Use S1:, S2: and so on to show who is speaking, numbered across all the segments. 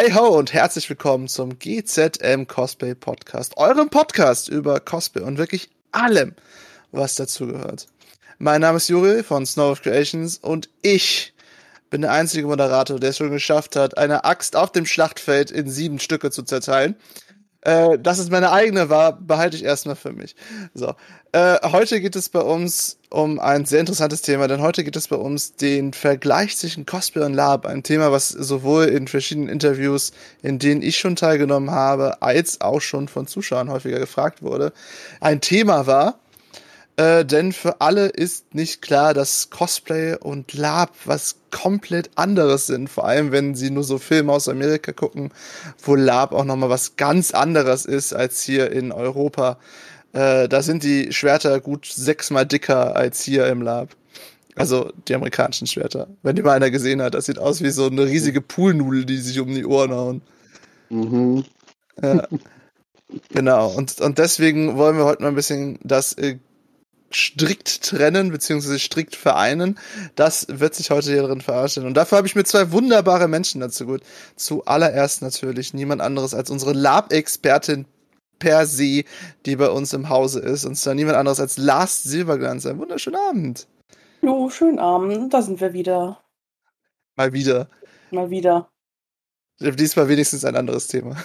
S1: Hey ho und herzlich willkommen zum GZM Cosplay Podcast, eurem Podcast über Cosplay und wirklich allem, was dazu gehört. Mein Name ist Juri von Snow of Creations und ich bin der einzige Moderator, der es schon geschafft hat, eine Axt auf dem Schlachtfeld in sieben Stücke zu zerteilen. Äh, dass es meine eigene war, behalte ich erstmal für mich. So. Äh, heute geht es bei uns um ein sehr interessantes Thema, denn heute geht es bei uns den Vergleich zwischen Cosplay und Lab. Ein Thema, was sowohl in verschiedenen Interviews, in denen ich schon teilgenommen habe, als auch schon von Zuschauern häufiger gefragt wurde, ein Thema war, äh, denn für alle ist nicht klar, dass Cosplay und Lab was komplett anderes sind. Vor allem, wenn sie nur so Filme aus Amerika gucken, wo Lab auch nochmal was ganz anderes ist als hier in Europa. Äh, da sind die Schwerter gut sechsmal dicker als hier im Lab. Also die amerikanischen Schwerter. Wenn die mal einer gesehen hat, das sieht aus wie so eine riesige Poolnudel, die sich um die Ohren hauen. Mhm. Ja. Genau, und, und deswegen wollen wir heute mal ein bisschen das äh, strikt trennen beziehungsweise strikt vereinen. Das wird sich heute hier drin verarscht. Und dafür habe ich mir zwei wunderbare Menschen dazu gut. Zuallererst natürlich niemand anderes als unsere Lab-Expertin per se, die bei uns im Hause ist. Und zwar niemand anderes als Lars Silberglanz. Ein wunderschönen Abend.
S2: Hallo, schönen Abend. Da sind wir wieder.
S1: Mal wieder.
S2: Mal wieder.
S1: Diesmal wenigstens ein anderes Thema.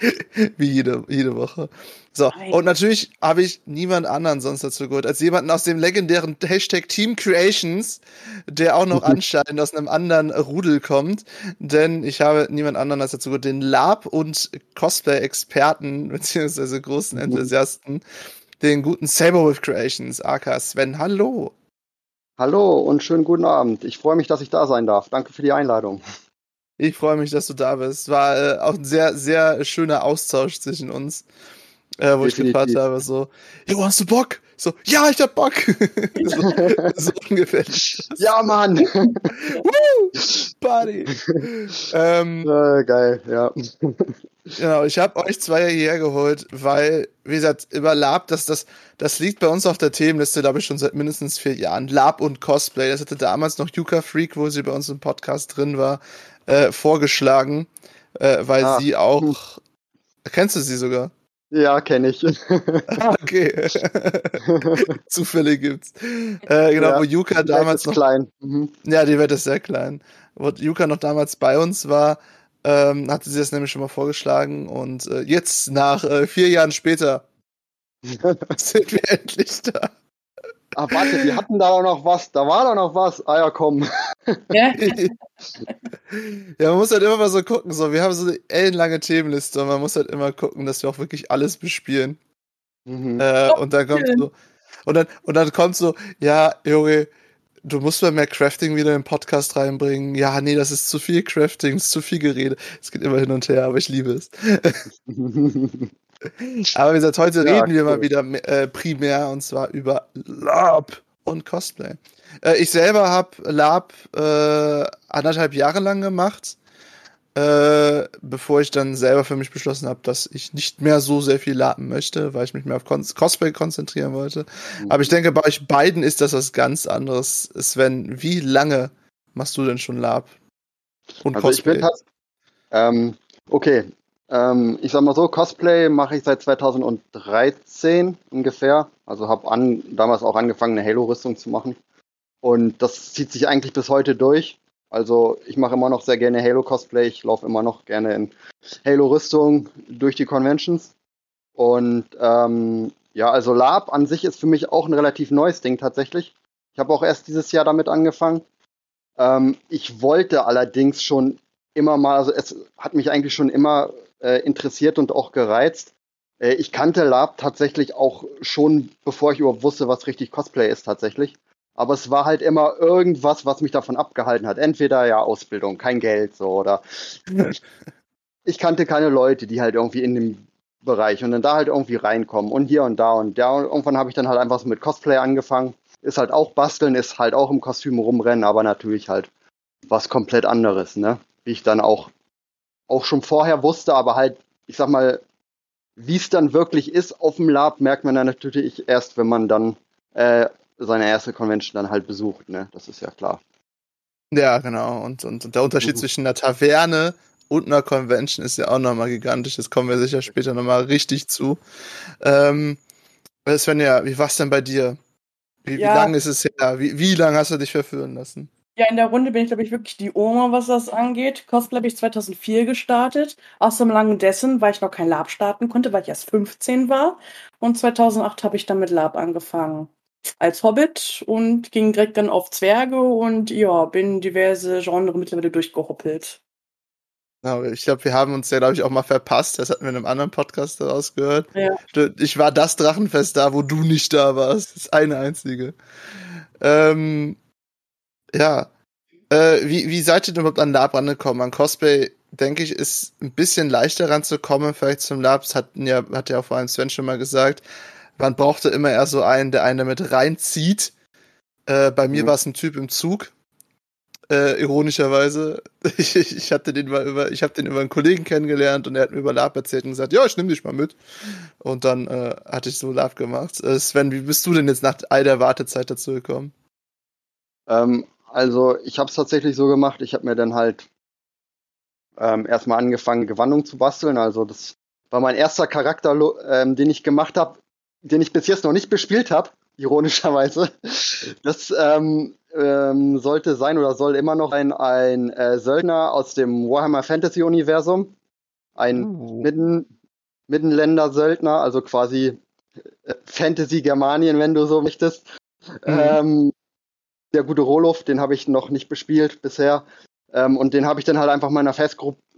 S1: Wie jede, jede Woche. So, Nein. und natürlich habe ich niemand anderen sonst dazu gehört, als jemanden aus dem legendären Hashtag Team Creations, der auch noch anscheinend aus einem anderen Rudel kommt. Denn ich habe niemand anderen als dazu gehört, den Lab- und Cosplay-Experten, beziehungsweise großen Enthusiasten, den guten Saberwolf Creations, aka Sven. Hallo.
S3: Hallo und schönen guten Abend. Ich freue mich, dass ich da sein darf. Danke für die Einladung.
S1: Ich freue mich, dass du da bist. War äh, auch ein sehr, sehr schöner Austausch zwischen uns. Äh, wo Definitiv. ich gefragt habe, so, jo, hast du Bock? So, ja, ich hab Bock. so,
S3: so ungefähr. Ja, Mann. Woo!
S1: Party. ähm,
S3: äh, geil, ja.
S1: Genau, ich habe euch zwei hierher geholt, weil, wie gesagt, über Lab, das, das, das liegt bei uns auf der Themenliste, glaube ich, schon seit mindestens vier Jahren. Lab und Cosplay. Das hatte damals noch Yuka Freak, wo sie bei uns im Podcast drin war, äh, vorgeschlagen, äh, weil ah. sie auch. Kennst du sie sogar?
S3: Ja, kenne ich.
S1: okay. Zufälle gibt's. Äh, genau, ja, wo Yuka damals
S3: noch. klein. Mhm.
S1: Ja, die Welt ist sehr klein. Wo Yuka noch damals bei uns war, ähm, hatte sie das nämlich schon mal vorgeschlagen und äh, jetzt, nach äh, vier Jahren später, sind wir endlich da.
S3: Ah, warte, wir hatten da doch noch was. Da war doch noch was. Ah ja, komm.
S1: Ja, ja man muss halt immer mal so gucken. So, wir haben so eine ellenlange Themenliste und man muss halt immer gucken, dass wir auch wirklich alles bespielen. Mhm. Äh, und dann kommt so. Und dann, und dann kommt so, ja, Junge, du musst mal mehr Crafting wieder in den Podcast reinbringen. Ja, nee, das ist zu viel Crafting, das ist zu viel Gerede. Es geht immer hin und her, aber ich liebe es. Aber wie gesagt, heute ja, reden wir cool. mal wieder äh, primär und zwar über Lab und Cosplay. Äh, ich selber habe Lab äh, anderthalb Jahre lang gemacht, äh, bevor ich dann selber für mich beschlossen habe, dass ich nicht mehr so sehr viel laben möchte, weil ich mich mehr auf Cos Cosplay konzentrieren wollte. Mhm. Aber ich denke, bei euch beiden ist das was ganz anderes. Sven, wie lange machst du denn schon Lab
S3: und also Cosplay? Ich bin ähm, okay, ähm, ich sag mal so, Cosplay mache ich seit 2013 ungefähr. Also habe an, damals auch angefangen, eine Halo-Rüstung zu machen. Und das zieht sich eigentlich bis heute durch. Also ich mache immer noch sehr gerne Halo-Cosplay. Ich laufe immer noch gerne in Halo-Rüstung durch die Conventions. Und ähm, ja, also Lab an sich ist für mich auch ein relativ neues Ding tatsächlich. Ich habe auch erst dieses Jahr damit angefangen. Ähm, ich wollte allerdings schon immer mal, also es hat mich eigentlich schon immer äh, interessiert und auch gereizt. Äh, ich kannte Lab tatsächlich auch schon, bevor ich überhaupt wusste, was richtig Cosplay ist tatsächlich. Aber es war halt immer irgendwas, was mich davon abgehalten hat. Entweder ja Ausbildung, kein Geld so oder ich kannte keine Leute, die halt irgendwie in dem Bereich und dann da halt irgendwie reinkommen und hier und da und da. Und irgendwann habe ich dann halt einfach so mit Cosplay angefangen. Ist halt auch basteln, ist halt auch im Kostüm rumrennen, aber natürlich halt was komplett anderes, ne? Wie ich dann auch auch schon vorher wusste, aber halt, ich sag mal, wie es dann wirklich ist auf dem Lab, merkt man dann natürlich erst, wenn man dann äh, seine erste Convention dann halt besucht, ne? Das ist ja klar.
S1: Ja, genau. Und, und, und der Unterschied mhm. zwischen einer Taverne und einer Convention ist ja auch nochmal gigantisch. Das kommen wir sicher später nochmal richtig zu. Ähm, Svenja, wie war es denn bei dir? Wie, ja. wie lange ist es her? Wie, wie lange hast du dich verführen lassen?
S2: Ja, in der Runde bin ich, glaube ich, wirklich die Oma, was das angeht. Cosplay habe ich 2004 gestartet. Aus dem langen dessen, weil ich noch kein Lab starten konnte, weil ich erst 15 war. Und 2008 habe ich dann mit Lab angefangen. Als Hobbit und ging direkt dann auf Zwerge und ja, bin diverse Genre mittlerweile durchgehoppelt.
S1: Genau, ich glaube, wir haben uns ja, glaube ich, auch mal verpasst. Das hatten wir in einem anderen Podcast daraus gehört. Ja. Ich war das Drachenfest da, wo du nicht da warst. Das eine einzige. Ähm, ja. Äh, wie, wie seid ihr denn überhaupt an Lab rangekommen? An Cosplay, denke ich, ist ein bisschen leichter ranzukommen, vielleicht zum Lab. Das hatten ja, hat ja auch vor allem Sven schon mal gesagt. Man brauchte immer eher so einen, der einen damit reinzieht. Äh, bei mir mhm. war es ein Typ im Zug, äh, ironischerweise. Ich, ich hatte den mal über, ich habe den über einen Kollegen kennengelernt und er hat mir über Lab erzählt und gesagt, ja, ich nehme dich mal mit. Und dann äh, hatte ich so Lab gemacht. Äh, Sven, wie bist du denn jetzt nach all der Wartezeit dazu gekommen?
S3: Ähm, also ich habe es tatsächlich so gemacht, ich habe mir dann halt ähm, erstmal angefangen, Gewandung zu basteln. Also das war mein erster Charakter, ähm, den ich gemacht habe, den ich bis jetzt noch nicht bespielt habe, ironischerweise. Das ähm, ähm, sollte sein oder soll immer noch ein, ein äh, Söldner aus dem Warhammer Fantasy Universum. Ein uh. Mitten, Mittenländer-Söldner, also quasi äh, Fantasy Germanien, wenn du so möchtest. Mhm. Ähm, der gute Roloff, den habe ich noch nicht bespielt bisher. Ähm, und den habe ich dann halt einfach meiner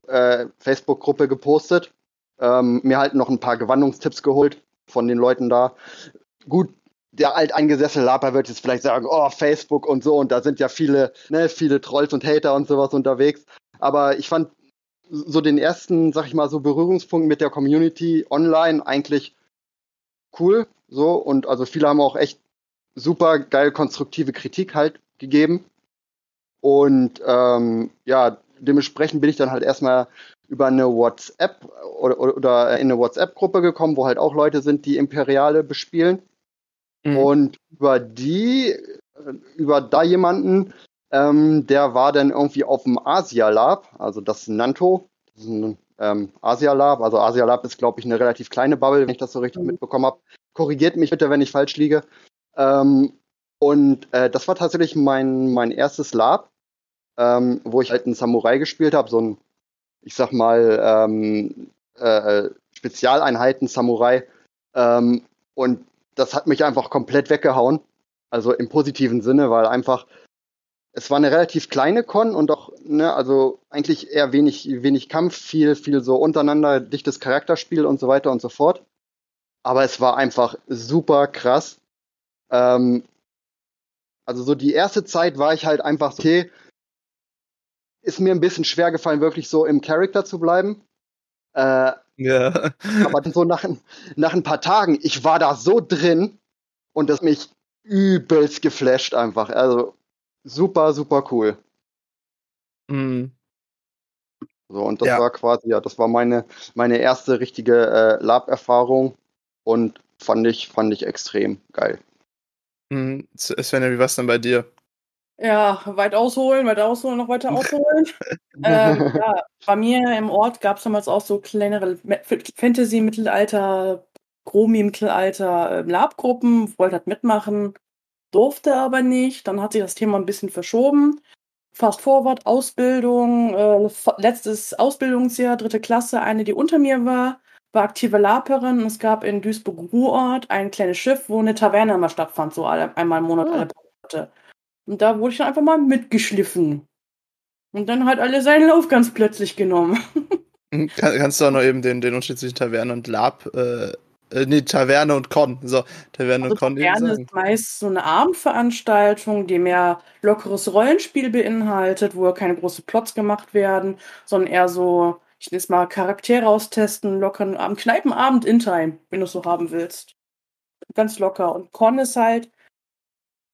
S3: äh, Facebook-Gruppe gepostet. Ähm, mir halt noch ein paar Gewandungstipps geholt von den Leuten da. Gut, der alteingesessene Laper wird jetzt vielleicht sagen, oh, Facebook und so, und da sind ja viele, ne, viele Trolls und Hater und sowas unterwegs. Aber ich fand so den ersten, sag ich mal, so Berührungspunkt mit der Community online eigentlich cool. So, und also viele haben auch echt super geil konstruktive Kritik halt gegeben. Und ähm, ja, dementsprechend bin ich dann halt erstmal über eine WhatsApp oder, oder in eine WhatsApp-Gruppe gekommen, wo halt auch Leute sind, die Imperiale bespielen. Mhm. Und über die, über da jemanden, ähm, der war dann irgendwie auf dem Asia Lab, also das Nanto, das ist ein ähm, Asia Lab. Also Asia Lab ist, glaube ich, eine relativ kleine Bubble, wenn ich das so richtig mhm. mitbekommen habe. Korrigiert mich bitte, wenn ich falsch liege. Ähm, und äh, das war tatsächlich mein, mein erstes Lab, ähm, wo ich halt einen Samurai gespielt habe, so ein, ich sag mal, ähm, äh, Spezialeinheiten-Samurai. Ähm, und das hat mich einfach komplett weggehauen. Also im positiven Sinne, weil einfach, es war eine relativ kleine Con und auch, ne, also eigentlich eher wenig, wenig Kampf, viel, viel so untereinander, dichtes Charakterspiel und so weiter und so fort. Aber es war einfach super krass. Ähm, also so die erste Zeit war ich halt einfach so, okay, ist mir ein bisschen schwer gefallen, wirklich so im Charakter zu bleiben. Äh, ja. aber so nach, nach ein paar Tagen, ich war da so drin und das mich übelst geflasht einfach. Also super, super cool. Mhm. So, und das ja. war quasi, ja, das war meine, meine erste richtige äh, Lab-Erfahrung und fand ich, fand ich extrem geil.
S1: Mhm. Sven, wie war es denn bei dir?
S2: Ja, weit ausholen, weit ausholen, noch weiter ausholen. ähm, ja, bei mir im Ort gab es damals auch so kleinere Fantasy-Mittelalter, Chromi-Mittelalter äh, Lab-Gruppen, wollte halt mitmachen, durfte aber nicht. Dann hat sich das Thema ein bisschen verschoben. Fast forward, Ausbildung, äh, letztes Ausbildungsjahr, dritte Klasse, eine, die unter mir war, war aktive Laperin. Es gab in Duisburg-Ruhrort ein kleines Schiff, wo eine Taverne immer stattfand, so alle, einmal im Monat, oh. alle Monate. Und da wurde ich dann einfach mal mitgeschliffen. Und dann hat alle seinen Lauf ganz plötzlich genommen.
S1: Kann, kannst du auch noch eben den, den Unterschied zwischen Taverne und Lab, äh, äh, nee, Taverne und Con. So, Taverne also und Con.
S2: Taverne ist meist so eine Abendveranstaltung, die mehr lockeres Rollenspiel beinhaltet, wo keine großen Plots gemacht werden, sondern eher so, ich nenne es mal Charaktere austesten, lockeren Abend, Kneipenabend in Time, wenn du es so haben willst. Ganz locker. Und Con ist halt,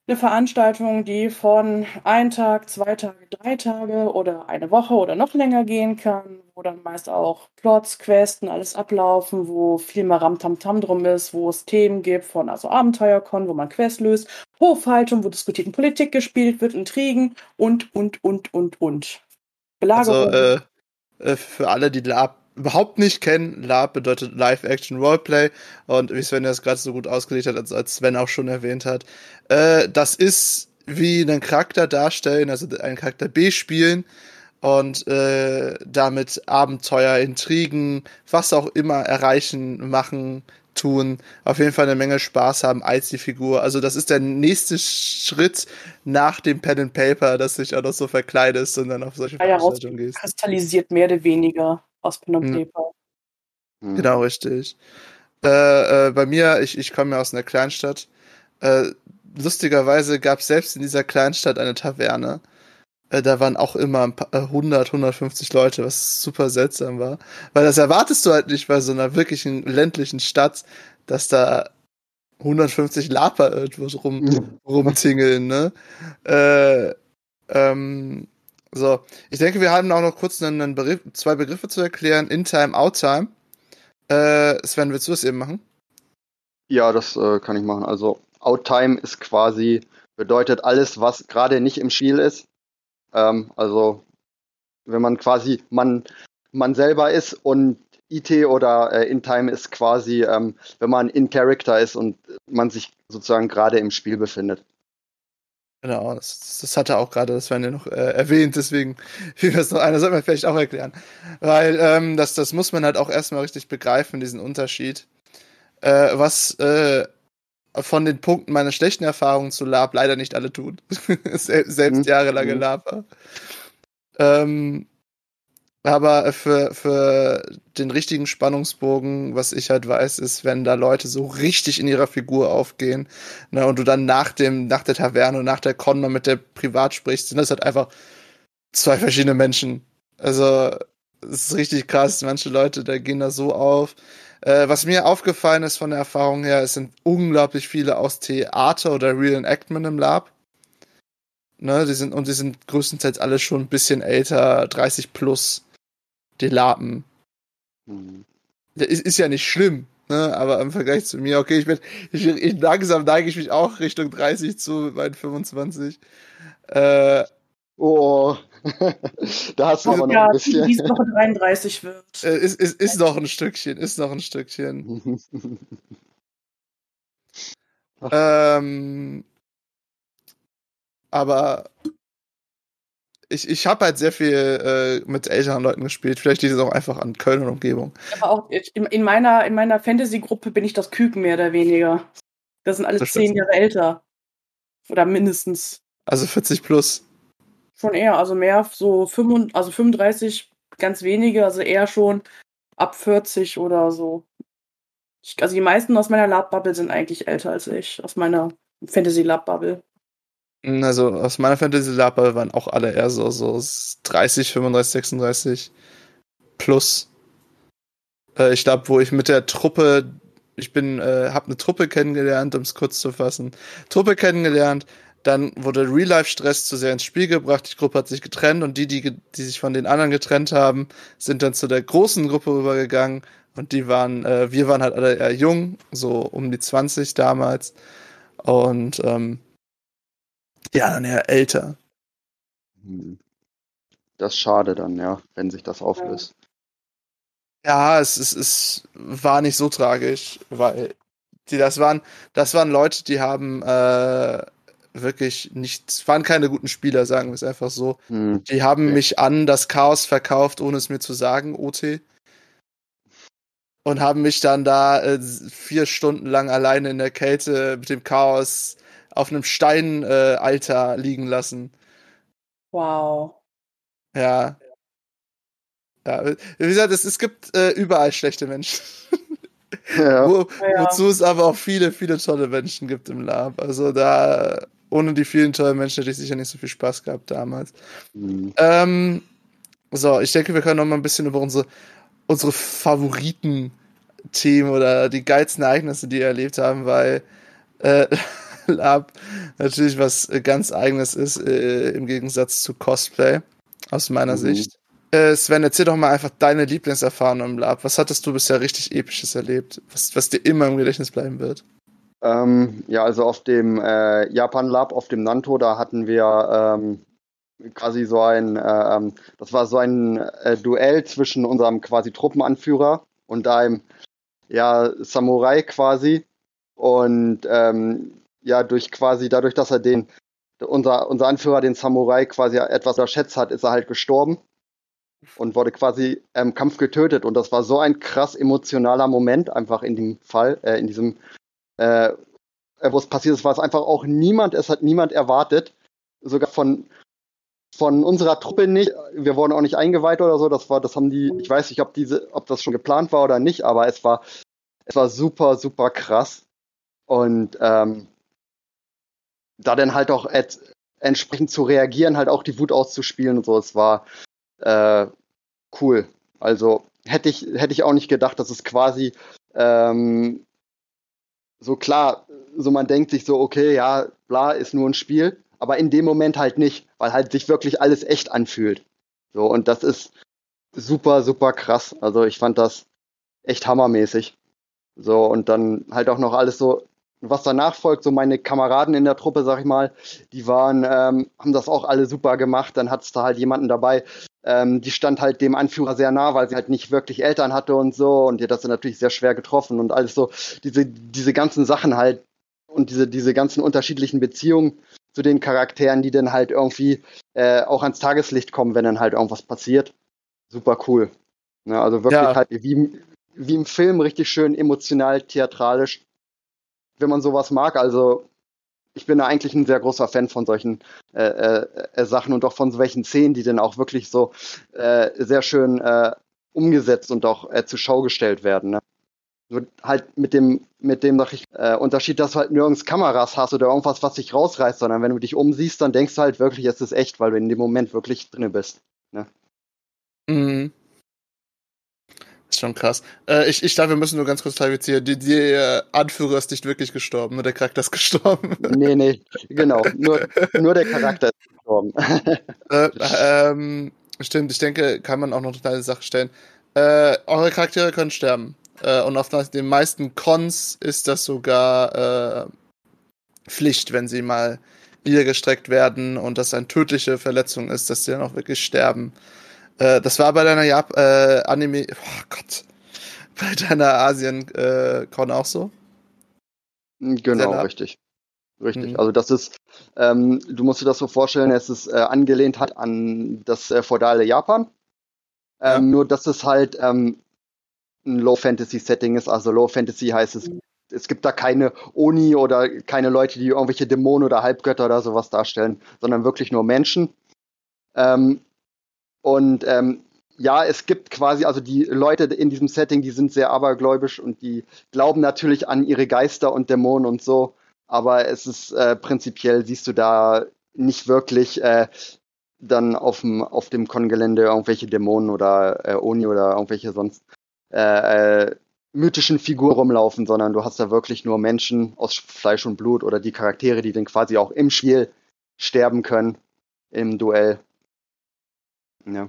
S2: eine Veranstaltung, die von ein Tag, zwei Tage, drei Tage oder eine Woche oder noch länger gehen kann, wo dann meist auch Plots, Questen, alles ablaufen, wo viel mehr Ramtamtam drum ist, wo es Themen gibt von also Abenteuerkon, wo man Quests löst, Hofhaltung, wo diskutiert Politik gespielt wird, Intrigen und, und, und, und, und.
S1: Belagerung. Also, äh, Äh, für alle, die Lab überhaupt nicht kennen, Lab bedeutet Live-Action Roleplay. Und wie Sven das gerade so gut ausgelegt hat, als, als Sven auch schon erwähnt hat, äh, das ist wie einen Charakter darstellen, also einen Charakter B spielen und äh, damit Abenteuer, Intrigen, was auch immer erreichen, machen, tun, auf jeden Fall eine Menge Spaß haben als die Figur. Also das ist der nächste Schritt nach dem Pen and Paper, dass sich auch noch so verkleidest und dann auf solche
S2: ja, Veranstaltungen gehst. kristallisiert mehr oder weniger aus Pen and hm. Paper.
S1: Hm. Genau, richtig. Äh, äh, bei mir, ich, ich komme ja aus einer Kleinstadt. Äh, lustigerweise gab es selbst in dieser Kleinstadt eine Taverne. Äh, da waren auch immer 100, 150 äh, Leute, was super seltsam war. Weil das erwartest du halt nicht bei so einer wirklichen ländlichen Stadt, dass da 150 Laper irgendwo rum, rumtingeln, ne? Äh, ähm, so, ich denke, wir haben auch noch kurz einen Begriff, zwei Begriffe zu erklären. In-Time, Out-Time. Äh, Sven, willst du das eben machen?
S3: Ja, das äh, kann ich machen. Also, Out-Time ist quasi, bedeutet alles, was gerade nicht im Spiel ist. Ähm, also wenn man quasi man, man selber ist und IT oder äh, In-Time ist quasi, ähm, wenn man in Character ist und man sich sozusagen gerade im Spiel befindet.
S1: Genau, das, das hatte auch gerade, das werden ja noch äh, erwähnt, deswegen fiel mir das noch einer, sollte man vielleicht auch erklären. Weil ähm, das, das muss man halt auch erstmal richtig begreifen, diesen Unterschied. Äh, was äh, von den Punkten meiner schlechten Erfahrungen zu Lab leider nicht alle tun. Selbst mhm. jahrelange mhm. Lab. Ähm, aber für, für den richtigen Spannungsbogen, was ich halt weiß, ist, wenn da Leute so richtig in ihrer Figur aufgehen, ne, und du dann nach dem, nach der Taverne und nach der Con mit der privat sprichst, sind das halt einfach zwei verschiedene Menschen. Also, es ist richtig krass. Manche Leute, da gehen da so auf. Äh, was mir aufgefallen ist von der Erfahrung her, es sind unglaublich viele aus Theater oder Real Enactment im Lab. Ne, die sind, und die sind größtenteils alle schon ein bisschen älter, 30 plus, die Lapen. Mhm. Ist, ist ja nicht schlimm, ne, aber im Vergleich zu mir, okay, ich bin, ich, ich langsam neige ich mich auch Richtung 30 zu mit meinen 25. Äh,
S3: oh. da hast du aber noch ein bisschen.
S2: Die noch 33 wird.
S1: Äh, ist, ist, ist noch ein Stückchen, ist noch ein Stückchen. ähm, aber ich, ich habe halt sehr viel äh, mit älteren Leuten gespielt. Vielleicht liegt es auch einfach an Köln und Umgebung.
S2: Aber auch in, in meiner, in meiner Fantasy-Gruppe bin ich das Küken mehr oder weniger. Das sind alle zehn Jahre älter. Oder mindestens.
S1: Also 40 plus.
S2: Schon eher, also mehr so 35, also 35, ganz wenige, also eher schon ab 40 oder so. Ich, also die meisten aus meiner Lab-Bubble sind eigentlich älter als ich, aus meiner Fantasy-Lab-Bubble.
S1: Hm, also aus meiner Fantasy-Lab-Bubble waren auch alle eher so, so 30, 35, 36 plus. Äh, ich glaube, wo ich mit der Truppe, ich bin, äh, habe eine Truppe kennengelernt, um es kurz zu fassen, Truppe kennengelernt, dann wurde Real-Life-Stress zu sehr ins Spiel gebracht. Die Gruppe hat sich getrennt und die, die, die sich von den anderen getrennt haben, sind dann zu der großen Gruppe rübergegangen. Und die waren, äh, wir waren halt alle eher jung, so um die 20 damals. Und ähm, ja, dann eher älter.
S3: Das ist schade dann, ja, wenn sich das auflöst.
S1: Ja, es, es, es war nicht so tragisch, weil die, das waren, das waren Leute, die haben äh, wirklich nicht, waren keine guten Spieler, sagen wir es einfach so. Hm. Die haben okay. mich an das Chaos verkauft, ohne es mir zu sagen, OT. Und haben mich dann da äh, vier Stunden lang alleine in der Kälte mit dem Chaos auf einem Steinalter äh, liegen lassen.
S2: Wow.
S1: Ja. Ja, wie gesagt, es, es gibt äh, überall schlechte Menschen. Ja. Wo, ja. Wozu es aber auch viele, viele tolle Menschen gibt im Lab. Also da ohne die vielen tollen Menschen hätte ich sicher nicht so viel Spaß gehabt damals. Mhm. Ähm, so, ich denke, wir können noch mal ein bisschen über unsere, unsere Favoriten-Themen oder die geilsten Ereignisse, die wir erlebt haben, weil äh, Lab natürlich was ganz eigenes ist, äh, im Gegensatz zu Cosplay, aus meiner mhm. Sicht. Äh, Sven, erzähl doch mal einfach deine Lieblingserfahrung im Lab. Was hattest du bisher richtig Episches erlebt, was, was dir immer im Gedächtnis bleiben wird?
S3: Ähm, ja, also auf dem äh, Japan Lab, auf dem Nanto, da hatten wir ähm, quasi so ein, äh, ähm, das war so ein äh, Duell zwischen unserem quasi Truppenanführer und einem ja, Samurai quasi. Und ähm, ja, durch quasi, dadurch, dass er den, unser, unser Anführer den Samurai quasi etwas unterschätzt hat, ist er halt gestorben und wurde quasi im Kampf getötet. Und das war so ein krass emotionaler Moment, einfach in dem Fall, äh, in diesem, äh, wo es passiert ist, war es einfach auch niemand, es hat niemand erwartet. Sogar von, von unserer Truppe nicht. Wir wurden auch nicht eingeweiht oder so. Das war, das haben die, ich weiß nicht, ob diese, ob das schon geplant war oder nicht, aber es war, es war super, super krass. Und ähm, da dann halt auch entsprechend zu reagieren, halt auch die Wut auszuspielen und so, es war äh, cool. Also hätte ich, hätte ich auch nicht gedacht, dass es quasi ähm, so klar, so man denkt sich so, okay, ja, bla, ist nur ein Spiel, aber in dem Moment halt nicht, weil halt sich wirklich alles echt anfühlt. So, und das ist super, super krass. Also ich fand das echt hammermäßig. So, und dann halt auch noch alles so, was danach folgt, so meine Kameraden in der Truppe, sag ich mal, die waren, ähm, haben das auch alle super gemacht. Dann hat es da halt jemanden dabei, ähm, die stand halt dem Anführer sehr nah, weil sie halt nicht wirklich Eltern hatte und so. Und die hat das natürlich sehr schwer getroffen und alles so, diese, diese ganzen Sachen halt und diese, diese ganzen unterschiedlichen Beziehungen zu den Charakteren, die dann halt irgendwie äh, auch ans Tageslicht kommen, wenn dann halt irgendwas passiert. Super cool. Ne, also wirklich ja. halt wie, wie im Film richtig schön emotional, theatralisch. Wenn man sowas mag, also ich bin da eigentlich ein sehr großer Fan von solchen äh, äh, äh, Sachen und auch von solchen Szenen, die dann auch wirklich so äh, sehr schön äh, umgesetzt und auch äh, zur Schau gestellt werden. Ne? Nur halt mit dem, mit dem ich, äh, Unterschied, dass du halt nirgends Kameras hast oder irgendwas, was dich rausreißt, sondern wenn du dich umsiehst, dann denkst du halt wirklich, es ist echt, weil du in dem Moment wirklich drinne bist. Ne?
S1: Mhm. Ist schon krass. Äh, ich, ich glaube, wir müssen nur ganz kurz clarifizieren. Die, die äh, Anführer ist nicht wirklich gestorben, nur der Charakter ist gestorben.
S3: Nee, nee, genau. Nur, nur der Charakter ist gestorben.
S1: äh, ähm, stimmt, ich denke, kann man auch noch eine kleine Sache stellen. Äh, eure Charaktere können sterben. Äh, und auf den meisten Cons ist das sogar äh, Pflicht, wenn sie mal niedergestreckt werden und das eine tödliche Verletzung ist, dass sie dann auch wirklich sterben. Äh, das war bei deiner Jap äh, Anime, oh Gott, bei deiner Asien-Con äh, auch so?
S3: Genau, richtig. Richtig. Mhm. Also das ist, ähm, du musst dir das so vorstellen, es ist äh, angelehnt hat an das äh, feudale Japan. Ähm, ja. Nur dass es halt ähm, ein Low-Fantasy-Setting ist. Also Low-Fantasy heißt es, es gibt da keine Oni oder keine Leute, die irgendwelche Dämonen oder Halbgötter oder sowas darstellen, sondern wirklich nur Menschen. Ähm, und ähm, ja, es gibt quasi, also die Leute in diesem Setting, die sind sehr abergläubisch und die glauben natürlich an ihre Geister und Dämonen und so. Aber es ist äh, prinzipiell, siehst du da nicht wirklich äh, dann auf dem, auf dem Kongelände irgendwelche Dämonen oder äh, Oni oder irgendwelche sonst äh, äh, mythischen Figuren rumlaufen, sondern du hast da wirklich nur Menschen aus Fleisch und Blut oder die Charaktere, die dann quasi auch im Spiel sterben können im Duell.
S1: Ja.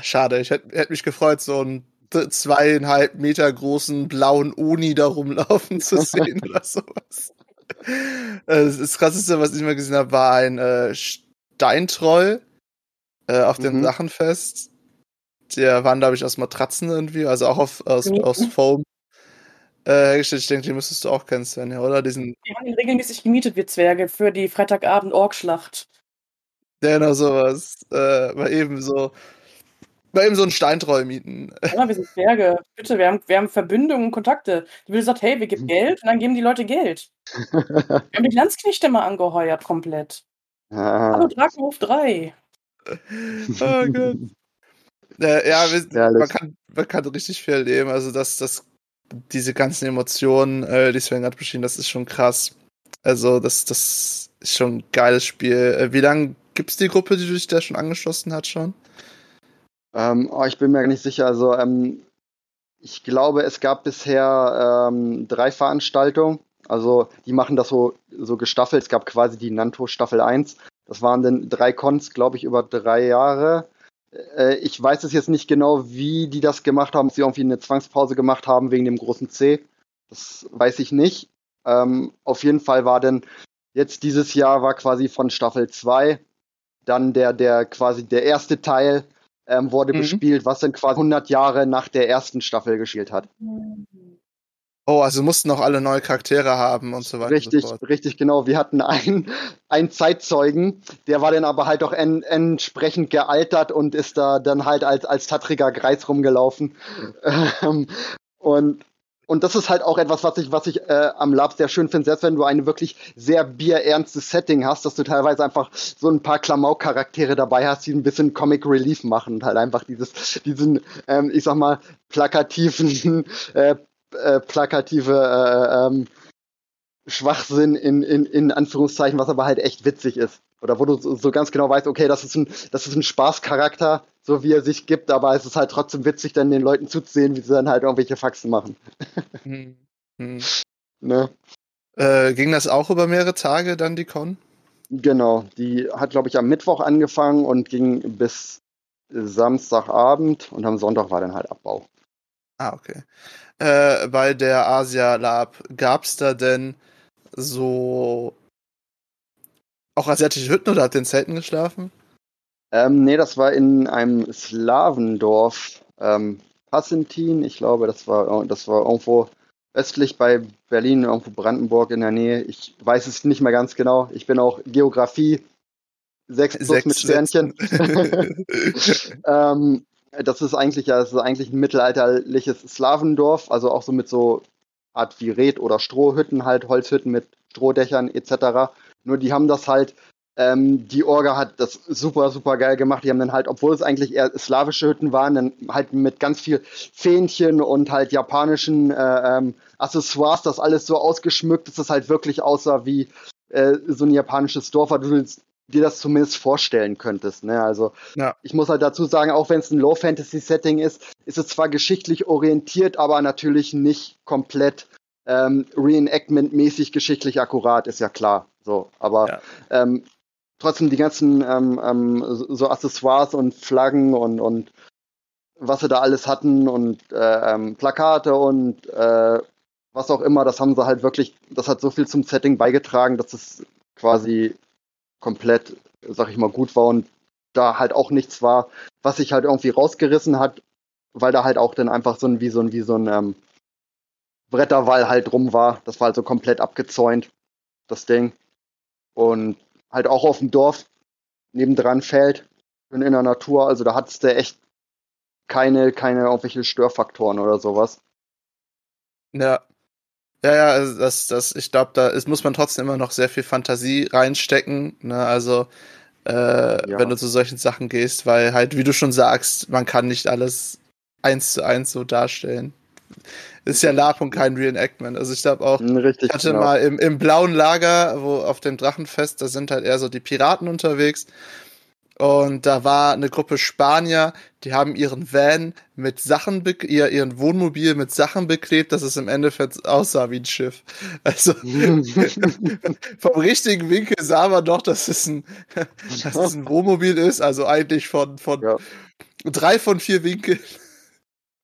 S1: Schade, ich hätte hätt mich gefreut, so einen zweieinhalb Meter großen blauen Uni da rumlaufen zu sehen oder sowas. Äh, das krasseste, was ich mal gesehen habe, war ein äh, Steintroll äh, auf mhm. dem Drachenfest. Der waren, glaube ich, aus Matratzen irgendwie, also auch auf, aus, mhm. aus Foam äh, hergestellt. Ich denke, den müsstest du auch kennen, Sven, ja, oder? Diesen
S2: die haben ihn regelmäßig gemietet, wir Zwerge, für die Freitagabend-Orgschlacht.
S1: Genau sowas. Äh, mal eben so. Mal eben so einen Steintroll mieten.
S2: Ja, wir sind Zwerge. Bitte, wir haben, wir haben Verbindungen, Kontakte. Die will sagt, hey, wir geben Geld und dann geben die Leute Geld. wir haben die Landsknechte mal angeheuert komplett. Ah. Hallo Drakenhof 3. oh
S1: Gott. Äh, ja, wir, man, kann, man kann richtig viel erleben. Also, das, das, diese ganzen Emotionen, äh, die Sven gerade beschrieben, das ist schon krass. Also, das, das ist schon ein geiles Spiel. Äh, wie lange gibt es die Gruppe, die sich da schon angeschlossen hat, schon?
S3: Ähm, oh, ich bin mir nicht sicher. Also, ähm, ich glaube, es gab bisher ähm, drei Veranstaltungen. Also, die machen das so, so gestaffelt. Es gab quasi die Nanto Staffel 1. Das waren dann drei Cons, glaube ich, über drei Jahre. Äh, ich weiß es jetzt nicht genau, wie die das gemacht haben, ob sie irgendwie eine Zwangspause gemacht haben wegen dem großen C. Das weiß ich nicht. Ähm, auf jeden Fall war denn jetzt dieses Jahr war quasi von Staffel 2 dann der, der quasi der erste Teil ähm, wurde mhm. bespielt, was dann quasi 100 Jahre nach der ersten Staffel gespielt hat.
S1: Oh, also mussten auch alle neue Charaktere haben und so weiter.
S3: Richtig, so richtig, genau. Wir hatten einen, einen Zeitzeugen, der war dann aber halt auch en, entsprechend gealtert und ist da dann halt als, als tattriger Greis rumgelaufen. Ähm, und und das ist halt auch etwas, was ich, was ich äh, am Lab sehr schön finde, selbst wenn du ein wirklich sehr bierernstes Setting hast, dass du teilweise einfach so ein paar Klamauk-Charaktere dabei hast, die ein bisschen Comic Relief machen und halt einfach dieses, diesen, ähm, ich sag mal, plakativen, äh, äh, plakative äh, ähm, Schwachsinn in, in, in Anführungszeichen, was aber halt echt witzig ist. Oder wo du so, so ganz genau weißt, okay, das ist ein, das ist ein Spaßcharakter, so wie er sich gibt, aber es ist halt trotzdem witzig, dann den Leuten zuzusehen, wie sie dann halt irgendwelche Faxen machen. Hm.
S1: Hm. Ne? Äh, ging das auch über mehrere Tage dann, die Con?
S3: Genau, die hat, glaube ich, am Mittwoch angefangen und ging bis Samstagabend und am Sonntag war dann halt Abbau.
S1: Ah, okay. Äh, bei der Asia Lab gab es da denn so auch asiatische Hütten oder hat in Zelten geschlafen?
S3: Ähm, nee, das war in einem Slawendorf. Ähm, Passentin, ich glaube, das war, das war irgendwo östlich bei Berlin, irgendwo Brandenburg in der Nähe. Ich weiß es nicht mehr ganz genau. Ich bin auch Geografie 6 plus Sechs mit Sternchen. ähm, das ist eigentlich ja, das ist eigentlich ein mittelalterliches Slawendorf, also auch so mit so Art wie Red- oder Strohhütten, halt Holzhütten mit Strohdächern etc. Nur die haben das halt, ähm, die Orga hat das super, super geil gemacht. Die haben dann halt, obwohl es eigentlich eher slawische Hütten waren, dann halt mit ganz viel Fähnchen und halt japanischen äh, ähm, Accessoires, das alles so ausgeschmückt, dass es halt wirklich aussah wie äh, so ein japanisches Dorf, weil du dir das zumindest vorstellen könntest. Ne? Also ja. ich muss halt dazu sagen, auch wenn es ein Low-Fantasy-Setting ist, ist es zwar geschichtlich orientiert, aber natürlich nicht komplett ähm, Reenactment-mäßig geschichtlich akkurat, ist ja klar. So, aber ja. ähm, trotzdem die ganzen ähm, ähm, so Accessoires und Flaggen und, und was sie da alles hatten und äh, ähm, Plakate und äh, was auch immer, das haben sie halt wirklich, das hat so viel zum Setting beigetragen, dass es quasi komplett, sag ich mal, gut war und da halt auch nichts war, was sich halt irgendwie rausgerissen hat, weil da halt auch dann einfach so ein, wie so ein, wie so ein ähm, Bretterwall halt rum war. Das war halt so komplett abgezäunt, das Ding. Und halt auch auf dem Dorf nebendran fällt in der Natur. Also da hattest du echt keine, keine irgendwelche Störfaktoren oder sowas.
S1: Ja. Ja, ja, also das, das, ich glaube, da ist, muss man trotzdem immer noch sehr viel Fantasie reinstecken. Ne? Also, äh, ja. wenn du zu solchen Sachen gehst, weil halt, wie du schon sagst, man kann nicht alles eins zu eins so darstellen ist ja Lab und kein Reenactment. Also ich glaube auch, hm, Richtig, ich hatte genau. mal im, im blauen Lager, wo auf dem Drachenfest, da sind halt eher so die Piraten unterwegs. Und da war eine Gruppe Spanier, die haben ihren Van mit Sachen, ihr, ihren Wohnmobil mit Sachen beklebt, dass es im Endeffekt aussah wie ein Schiff. Also vom richtigen Winkel sah man doch, dass es ein, dass es ein Wohnmobil ist. Also eigentlich von, von ja. drei von vier Winkeln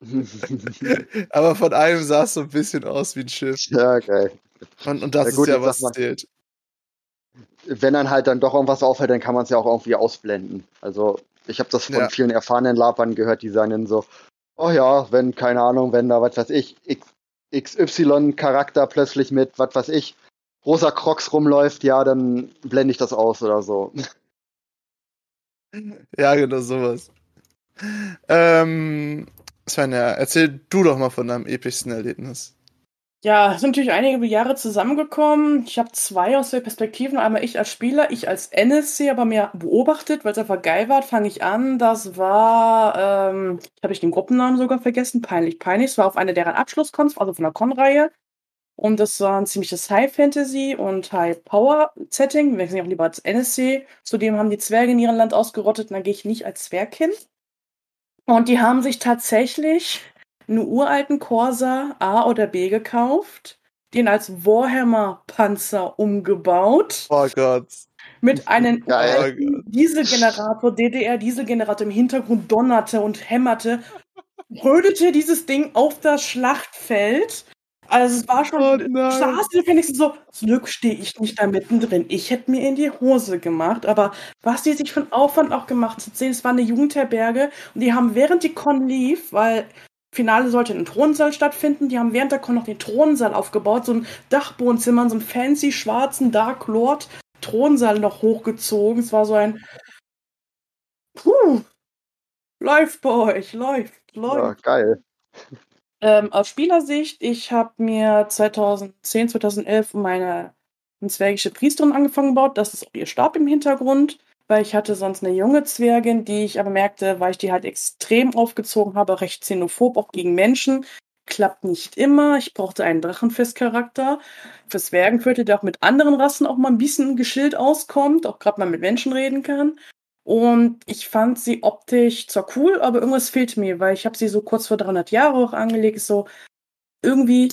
S1: Aber von einem sah es so ein bisschen aus wie ein Schiff.
S3: Ja, geil.
S1: Und, und das ja, gut, ist ja, was mal, zählt.
S3: Wenn dann halt dann doch irgendwas auffällt, dann kann man es ja auch irgendwie ausblenden. Also, ich habe das von ja. vielen erfahrenen Labern gehört, die sagen dann so, oh ja, wenn, keine Ahnung, wenn da, was weiß ich, XY-Charakter plötzlich mit, was weiß ich, rosa Crocs rumläuft, ja, dann blende ich das aus oder so.
S1: Ja, genau sowas. Ähm, Svenja, erzähl du doch mal von deinem epischsten Erlebnis.
S2: Ja, sind natürlich einige Jahre zusammengekommen. Ich habe zwei aus der Perspektiven. Einmal ich als Spieler, ich als NSC, aber mehr beobachtet, weil es einfach geil war. Fange ich an. Das war, ähm, habe ich den Gruppennamen sogar vergessen. Peinlich, peinlich. Es war auf einer deren Abschlusskonf, also von der Con-Reihe. Und das war ein ziemliches High Fantasy und High Power Setting. Wir sind auch lieber als NSC. Zudem haben die Zwerge in ihrem Land ausgerottet und da gehe ich nicht als Zwerg hin. Und die haben sich tatsächlich einen uralten Corsa A oder B gekauft, den als Warhammer-Panzer umgebaut.
S1: Oh Gott.
S2: Mit einem oh Dieselgenerator, DDR-Dieselgenerator im Hintergrund donnerte und hämmerte, rödete dieses Ding auf das Schlachtfeld Also es war schon, oh nein. saß da wenigstens so, zum Glück stehe ich nicht da mittendrin. Ich hätte mir in die Hose gemacht, aber was die sich von Aufwand auch gemacht hat, sehen, es war eine Jugendherberge und die haben während die Con lief, weil Finale sollte in Thronsaal stattfinden, die haben während der Con noch den Thronsaal aufgebaut, so ein Dachbohnzimmer, so einen fancy schwarzen Dark Lord Thronsaal noch hochgezogen. Es war so ein Puh, läuft bei euch, läuft, läuft. Ja,
S3: geil.
S2: Ähm, aus Spielersicht, ich habe mir 2010, 2011 meine zwergische Priesterin angefangen gebaut. Das ist auch ihr Stab im Hintergrund, weil ich hatte sonst eine junge Zwergin, die ich aber merkte, weil ich die halt extrem aufgezogen habe, recht xenophob, auch gegen Menschen. Klappt nicht immer. Ich brauchte einen Drachenfestcharakter. Für Zwergenviertel, der auch mit anderen Rassen auch mal ein bisschen geschillt auskommt, auch gerade mal mit Menschen reden kann. Und ich fand sie optisch zwar cool, aber irgendwas fehlt mir, weil ich habe sie so kurz vor 300 Jahre auch angelegt. So irgendwie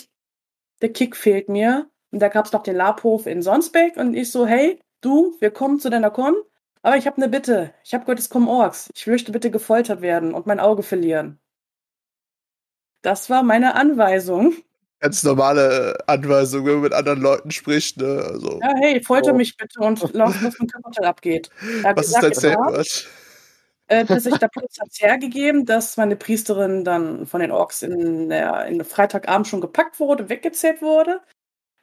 S2: der Kick fehlt mir. Und da gab es noch den Labhof in Sonsbeck und ich so, hey, du, wir kommen zu deiner Con, aber ich habe eine Bitte. Ich habe gehört, es kommen Orks. Ich möchte bitte gefoltert werden und mein Auge verlieren. Das war meine Anweisung
S1: ganz normale Anweisung, wenn man mit anderen Leuten spricht. Ne? Also,
S2: ja, hey, folter oh. mich bitte und lass, was mit Hotel abgeht.
S1: Was gesagt, ist dein Sandwich?
S2: Äh, dass ich da Platz hat hergegeben, dass meine Priesterin dann von den Orks in der in Freitagabend schon gepackt wurde, weggezählt wurde.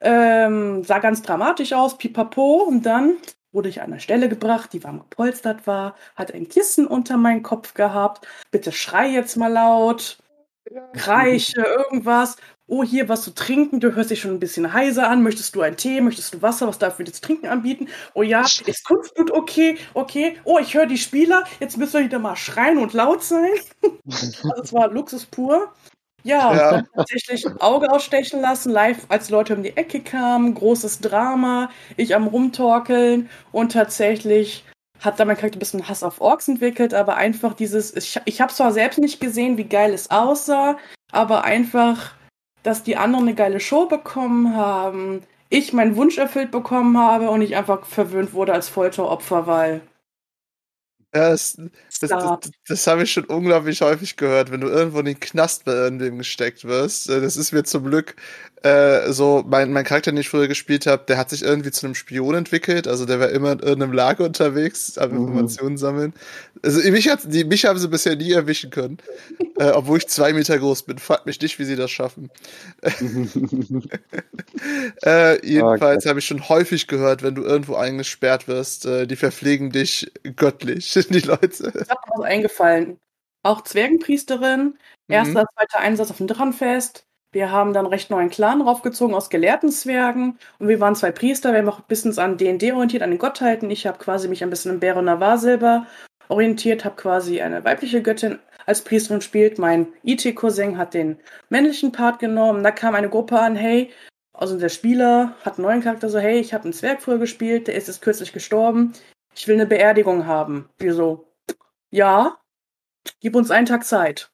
S2: Ähm, sah ganz dramatisch aus, pipapo. Und dann wurde ich an eine Stelle gebracht, die warm gepolstert war, hat ein Kissen unter meinen Kopf gehabt. Bitte schrei jetzt mal laut. Reiche, irgendwas oh, hier was zu trinken, du hörst dich schon ein bisschen heiser an, möchtest du einen Tee, möchtest du Wasser, was darf ich dir zu trinken anbieten? Oh ja, ist Kunstblut okay, okay, oh, ich höre die Spieler, jetzt müssen wir wieder mal schreien und laut sein. also es war Luxus pur. Ja, ja. tatsächlich Auge ausstechen lassen, live, als Leute um die Ecke kamen, großes Drama, ich am Rumtorkeln. Und tatsächlich hat da mein Charakter ein bisschen Hass auf Orks entwickelt, aber einfach dieses, ich, ich habe zwar selbst nicht gesehen, wie geil es aussah, aber einfach dass die anderen eine geile Show bekommen haben, ich meinen Wunsch erfüllt bekommen habe und ich einfach verwöhnt wurde als Folteropfer, weil.
S1: Ja, das, das, das, das habe ich schon unglaublich häufig gehört, wenn du irgendwo in den Knast bei irgendwem gesteckt wirst. Äh, das ist mir zum Glück äh, so, mein, mein Charakter, den ich früher gespielt habe, der hat sich irgendwie zu einem Spion entwickelt. Also der war immer in irgendeinem Lager unterwegs, am mhm. Informationen sammeln. Also mich, hat, die, mich haben sie bisher nie erwischen können. äh, obwohl ich zwei Meter groß bin. Fragt mich nicht, wie sie das schaffen. äh, jedenfalls okay. habe ich schon häufig gehört, wenn du irgendwo eingesperrt wirst, äh, die verpflegen dich göttlich, die Leute.
S2: Ich habe was eingefallen. Auch Zwergenpriesterin, erster, mhm. zweiter Einsatz auf dem Drachenfest wir haben dann recht neuen Clan raufgezogen aus gelehrten Zwergen und wir waren zwei Priester. Wir haben auch ein bisschen an D&D orientiert, an den Gottheiten. Ich habe quasi mich ein bisschen im Baron Navarre orientiert, habe quasi eine weibliche Göttin als Priesterin spielt. Mein IT-Cousin hat den männlichen Part genommen. Da kam eine Gruppe an, hey, also der Spieler hat einen neuen Charakter, so, hey, ich habe einen Zwerg früher gespielt, der ist jetzt kürzlich gestorben. Ich will eine Beerdigung haben. Wir so, ja, gib uns einen Tag Zeit.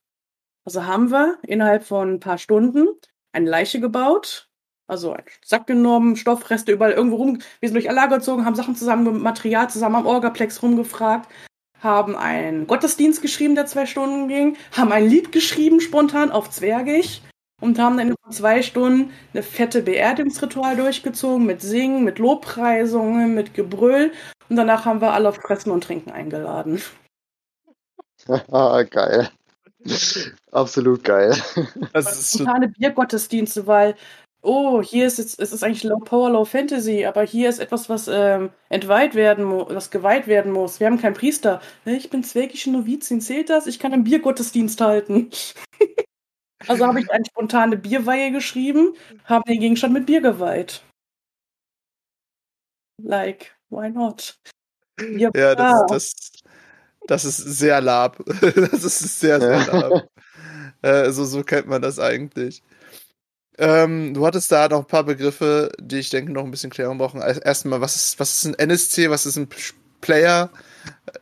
S2: Also haben wir innerhalb von ein paar Stunden eine Leiche gebaut, also einen Sack genommen, Stoffreste überall irgendwo rum. Wir sind durch ein Lager gezogen, haben Sachen zusammen, Material zusammen am Orgaplex rumgefragt, haben einen Gottesdienst geschrieben, der zwei Stunden ging, haben ein Lied geschrieben spontan auf Zwergisch und haben dann in zwei Stunden eine fette Beerdigungsritual durchgezogen mit Singen, mit Lobpreisungen, mit Gebrüll und danach haben wir alle auf Fressen und Trinken eingeladen.
S3: Geil. Absolut geil.
S2: Das ist spontane Biergottesdienste, weil, oh, hier ist jetzt, es ist eigentlich Low Power, Low Fantasy, aber hier ist etwas, was ähm, entweiht werden muss, was geweiht werden muss. Wir haben keinen Priester. Ich bin zwergische Novizin, zählt das? Ich kann einen Biergottesdienst halten. also habe ich eine spontane Bierweihe geschrieben, habe den Gegenstand mit Bier geweiht. Like, why not?
S1: Ja, ja das, das, das ist sehr lab. das ist sehr, sehr lab. äh, so, so kennt man das eigentlich. Ähm, du hattest da noch ein paar Begriffe, die ich denke noch ein bisschen Klärung brauchen. Erstmal, was ist, was ist ein NSC, was ist ein Player?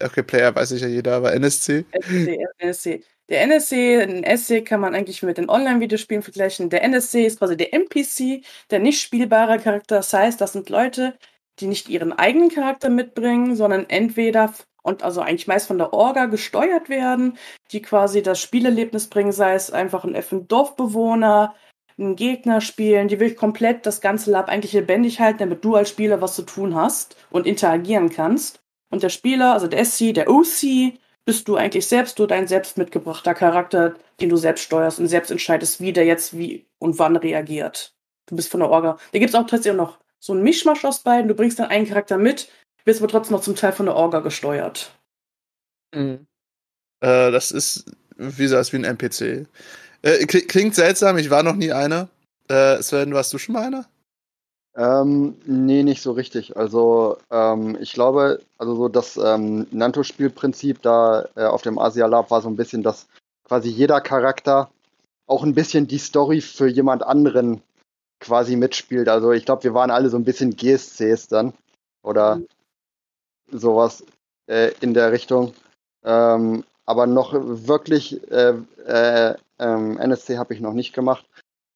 S1: Okay, Player weiß ich ja jeder, aber NSC.
S2: NSC, NSC. Der NSC, ein SC kann man eigentlich mit den Online-Videospielen vergleichen. Der NSC ist quasi der NPC, der nicht spielbare Charakter. Das heißt, das sind Leute, die nicht ihren eigenen Charakter mitbringen, sondern entweder und also eigentlich meist von der Orga gesteuert werden, die quasi das Spielerlebnis bringen, sei es einfach ein F dorfbewohner einen Gegner spielen, die will komplett das ganze Lab eigentlich lebendig halten, damit du als Spieler was zu tun hast und interagieren kannst. Und der Spieler, also der SC, der OC, bist du eigentlich selbst, du dein selbst mitgebrachter Charakter, den du selbst steuerst und selbst entscheidest, wie der jetzt wie und wann reagiert. Du bist von der Orga. Da gibt es auch tatsächlich noch so einen Mischmasch aus beiden. Du bringst dann einen Charakter mit, wirst aber trotzdem noch zum Teil von der Orga gesteuert.
S1: Mhm. Äh, das ist wie gesagt wie ein NPC. Äh, klingt seltsam, ich war noch nie einer. Äh, Sven, warst du schon mal einer?
S3: Ähm, nee, nicht so richtig. Also, ähm, ich glaube, also so das ähm, Nanto-Spielprinzip da äh, auf dem Asia Lab war so ein bisschen, dass quasi jeder Charakter auch ein bisschen die Story für jemand anderen quasi mitspielt. Also, ich glaube, wir waren alle so ein bisschen GSCs dann. Oder mhm. Sowas äh, in der Richtung. Ähm, aber noch wirklich äh, äh, ähm, NSC habe ich noch nicht gemacht.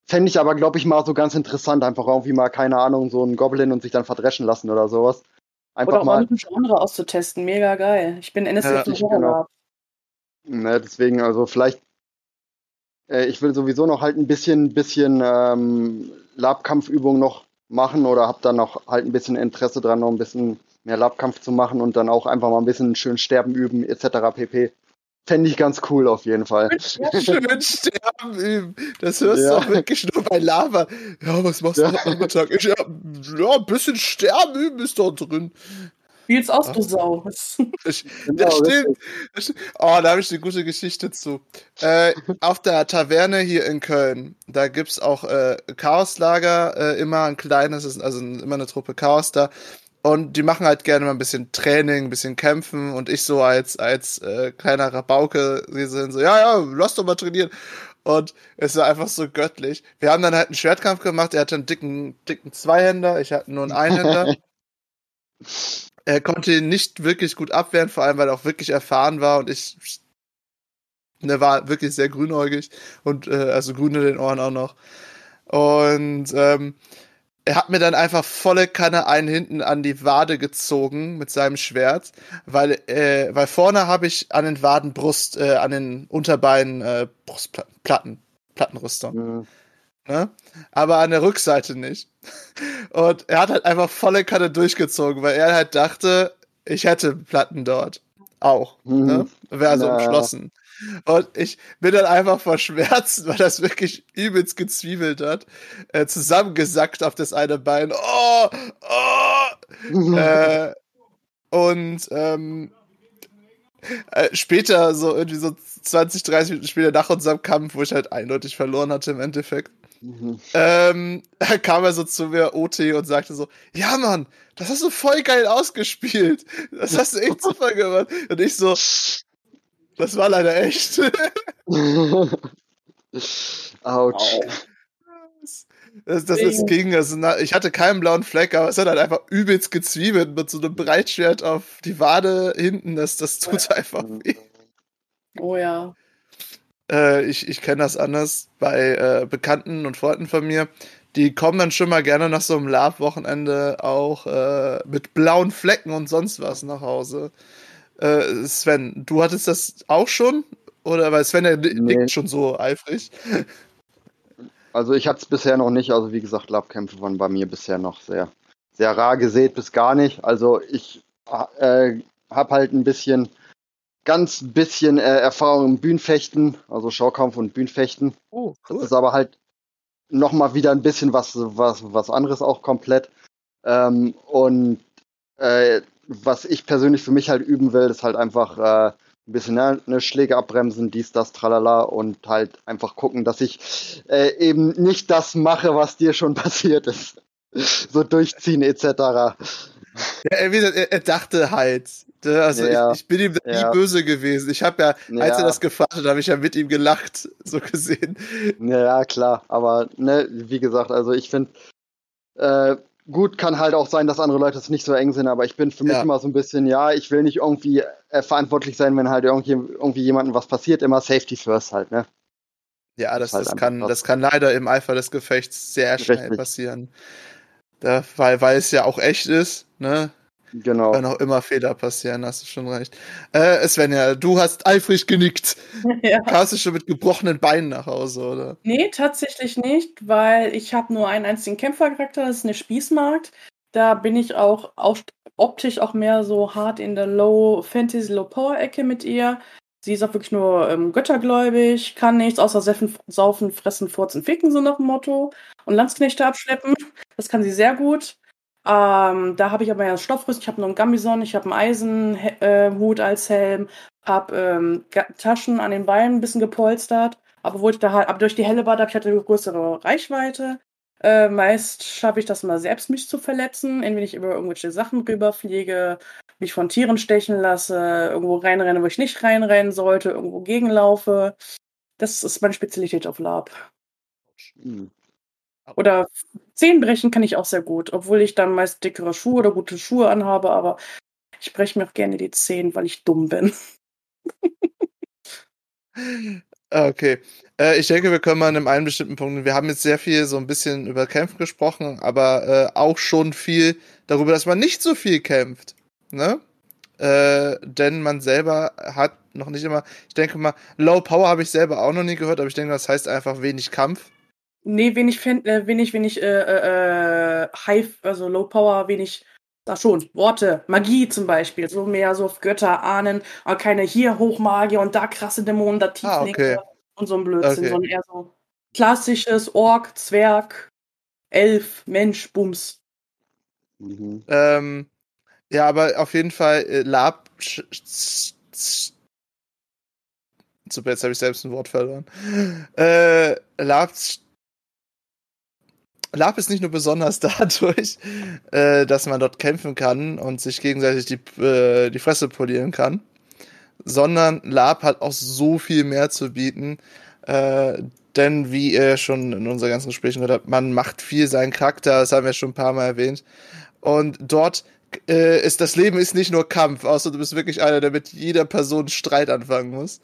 S3: Fände ich aber, glaube ich, mal so ganz interessant, einfach irgendwie mal, keine Ahnung, so einen Goblin und sich dann verdreschen lassen oder sowas.
S2: Einfach oder mal ein Genre auszutesten, mega geil. Ich bin NSC ja, genau.
S3: ne, Deswegen, also vielleicht, äh, ich will sowieso noch halt ein bisschen, bisschen ähm, Labkampfübung noch machen oder habe dann noch halt ein bisschen Interesse dran, noch ein bisschen mehr Labkampf zu machen und dann auch einfach mal ein bisschen schön sterben üben, etc. pp. Fände ich ganz cool auf jeden Fall.
S1: Schön sterben üben. Das hörst ja. du auch wirklich nur bei Lava. Ja, was machst du ja. am Tag? Ich, ja, ja, ein bisschen sterben üben ist doch drin.
S2: Spiel's aus, du Sau.
S1: Das, genau, das, stimmt. das, stimmt. Oh, da habe ich eine gute Geschichte zu. Äh, auf der Taverne hier in Köln, da gibt's auch äh, Chaoslager, äh, immer ein kleines, also immer eine Truppe Chaos da. Und die machen halt gerne mal ein bisschen Training, ein bisschen Kämpfen und ich so als, als äh, kleiner Rabauke, sie sind so, ja, ja, lass doch mal trainieren. Und es war einfach so göttlich. Wir haben dann halt einen Schwertkampf gemacht, er hatte einen dicken, dicken Zweihänder, ich hatte nur einen Einhänder. er konnte ihn nicht wirklich gut abwehren, vor allem weil er auch wirklich erfahren war und ich der war wirklich sehr grünäugig und äh, also grün in den Ohren auch noch. Und ähm, er hat mir dann einfach volle Kanne einen hinten an die Wade gezogen mit seinem Schwert, weil äh, weil vorne habe ich an den Waden Brust, äh, an den Unterbeinen äh, Brustplatten, Plattenrüstung. Mhm. Ne? Aber an der Rückseite nicht. Und er hat halt einfach volle Kanne durchgezogen, weil er halt dachte, ich hätte Platten dort. Auch. Mhm. Ne? Wäre also naja. umschlossen. Und ich bin dann einfach vor Schmerzen, weil das wirklich übelst gezwiebelt hat, äh, zusammengesackt auf das eine Bein. Oh, oh. äh, und ähm, äh, später, so irgendwie so 20, 30 Minuten später nach unserem Kampf, wo ich halt eindeutig verloren hatte im Endeffekt, mhm. ähm, kam er so zu mir, OT, und sagte so, ja Mann, das hast du voll geil ausgespielt. Das hast du echt super gemacht. Und ich so, das war leider echt.
S3: Autsch.
S1: Das, das ist King. Also, ich hatte keinen blauen Fleck, aber es hat halt einfach übelst gezwiebelt mit so einem Breitschwert auf die Wade hinten. Das, das tut einfach weh.
S2: Oh ja.
S1: Äh, ich ich kenne das anders bei äh, Bekannten und Freunden von mir. Die kommen dann schon mal gerne nach so einem Lab-Wochenende auch äh, mit blauen Flecken und sonst was nach Hause. Äh, Sven, du hattest das auch schon? Oder weil Sven der nee. nickt schon so eifrig.
S3: Also ich hatte es bisher noch nicht. Also wie gesagt, Labkämpfe waren bei mir bisher noch sehr, sehr rar gesät bis gar nicht. Also ich äh, habe halt ein bisschen, ganz bisschen äh, Erfahrung im Bühnenfechten, also Schaukampf und Bühnenfechten. Oh, cool. Das ist aber halt nochmal wieder ein bisschen was, was, was anderes auch komplett. Ähm, und äh, was ich persönlich für mich halt üben will, ist halt einfach äh, ein bisschen ne, ne, Schläge abbremsen, dies, das, tralala und halt einfach gucken, dass ich äh, eben nicht das mache, was dir schon passiert ist. so durchziehen etc. Ja,
S1: er, er, dachte halt, ne, also ja, ich, ich, bin ihm ja. nie böse gewesen. Ich habe ja, ja, als er das gefragt hat, habe ich ja mit ihm gelacht, so gesehen.
S3: Ja, klar, aber ne, wie gesagt, also ich finde, äh, gut, kann halt auch sein, dass andere Leute es nicht so eng sind, aber ich bin für mich ja. immer so ein bisschen, ja, ich will nicht irgendwie äh, verantwortlich sein, wenn halt irgendwie, irgendwie jemandem was passiert, immer Safety first halt, ne?
S1: Ja, das, das, halt kann, das kann leider im Eifer des Gefechts sehr schnell Richtig. passieren. Da, weil, weil es ja auch echt ist, ne? Genau. Wenn auch immer Fehler passieren, hast du schon recht. Äh, Svenja, du hast eifrig genickt. ja. Kamst du schon mit gebrochenen Beinen nach Hause, oder?
S2: Nee, tatsächlich nicht, weil ich habe nur einen einzigen Kämpfercharakter, das ist eine Spießmarkt. Da bin ich auch, auch optisch auch mehr so hart in der Low Fantasy, Low Power Ecke mit ihr. Sie ist auch wirklich nur ähm, göttergläubig, kann nichts außer Seffen, saufen, fressen, furzen, ficken, so nach dem Motto. Und Landsknechte abschleppen. Das kann sie sehr gut. Ähm, da habe ich aber ja Stoffrüst, ich habe nur einen Gambison, ich habe einen Eisenhut äh, als Helm, habe ähm, Taschen an den Beinen ein bisschen gepolstert. Aber ich da halt, aber durch die helle Bad habe ich halt eine größere Reichweite. Äh, meist schaffe ich das mal selbst, mich zu verletzen, indem ich über irgendwelche Sachen rüberfliege, mich von Tieren stechen lasse, irgendwo reinrenne, wo ich nicht reinrennen sollte, irgendwo gegenlaufe. Das ist meine Spezialität auf Lab. Oder Zehen brechen kann ich auch sehr gut, obwohl ich dann meist dickere Schuhe oder gute Schuhe anhabe, aber ich breche mir auch gerne die Zehen, weil ich dumm bin.
S1: okay. Äh, ich denke, wir können mal an einem bestimmten Punkt. Wir haben jetzt sehr viel so ein bisschen über Kämpfen gesprochen, aber äh, auch schon viel darüber, dass man nicht so viel kämpft. Ne? Äh, denn man selber hat noch nicht immer, ich denke mal, Low Power habe ich selber auch noch nie gehört, aber ich denke, das heißt einfach wenig Kampf.
S2: Nee, wenig, Fan, äh, wenig, wenig äh, äh, äh, High, also Low Power, wenig, da schon, Worte, Magie zum Beispiel, so mehr so auf Götter, Ahnen, aber keine hier Hochmagier und da krasse Dämonen, da Tieflinge ah, okay. und so ein Blödsinn, okay. sondern eher so klassisches Ork, Zwerg, Elf, Mensch, Bums.
S1: Mhm. Ähm, ja, aber auf jeden Fall äh, Lab. Super, jetzt habe ich selbst ein Wort verloren. Äh, Lab Lab ist nicht nur besonders dadurch, äh, dass man dort kämpfen kann und sich gegenseitig die, äh, die Fresse polieren kann, sondern Lab hat auch so viel mehr zu bieten. Äh, denn wie ihr schon in unseren ganzen Gesprächen gehört habt, man macht viel seinen Charakter, das haben wir schon ein paar Mal erwähnt. Und dort äh, ist das Leben ist nicht nur Kampf, außer du bist wirklich einer, der mit jeder Person Streit anfangen muss.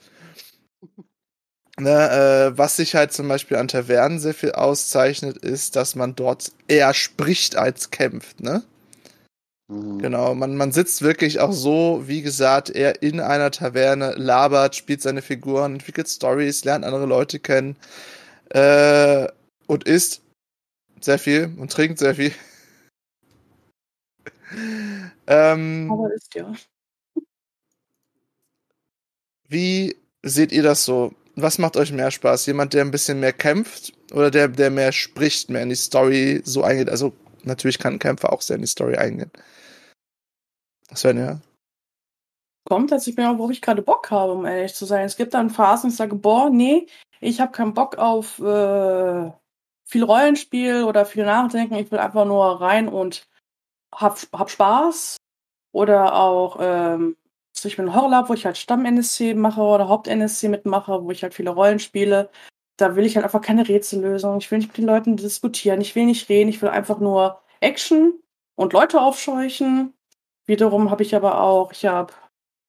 S1: Ne, äh, was sich halt zum Beispiel an Tavernen sehr viel auszeichnet, ist, dass man dort eher spricht als kämpft, ne? Mhm. Genau, man, man sitzt wirklich auch so, wie gesagt, eher in einer Taverne, labert, spielt seine Figuren, entwickelt Stories, lernt andere Leute kennen äh, und isst sehr viel und trinkt sehr viel. ähm,
S2: Aber ist ja.
S1: Wie seht ihr das so? Was macht euch mehr Spaß? Jemand, der ein bisschen mehr kämpft oder der, der mehr spricht, mehr in die Story so eingeht? Also natürlich kann ein Kämpfer auch sehr in die Story eingehen. Sven, ja.
S2: Kommt dass ich mir auch, wo ich gerade Bock habe, um ehrlich zu sein. Es gibt dann Phasen, ich sage, boah, nee, ich habe keinen Bock auf äh, viel Rollenspiel oder viel Nachdenken. Ich will einfach nur rein und hab, hab Spaß. Oder auch ähm, ich bin Horrorlab, wo ich halt Stamm-NSC mache oder Haupt-NSC mitmache, wo ich halt viele Rollen spiele. Da will ich halt einfach keine Rätsellösung. Ich will nicht mit den Leuten diskutieren. Ich will nicht reden. Ich will einfach nur Action und Leute aufscheuchen. Wiederum habe ich aber auch, ich habe,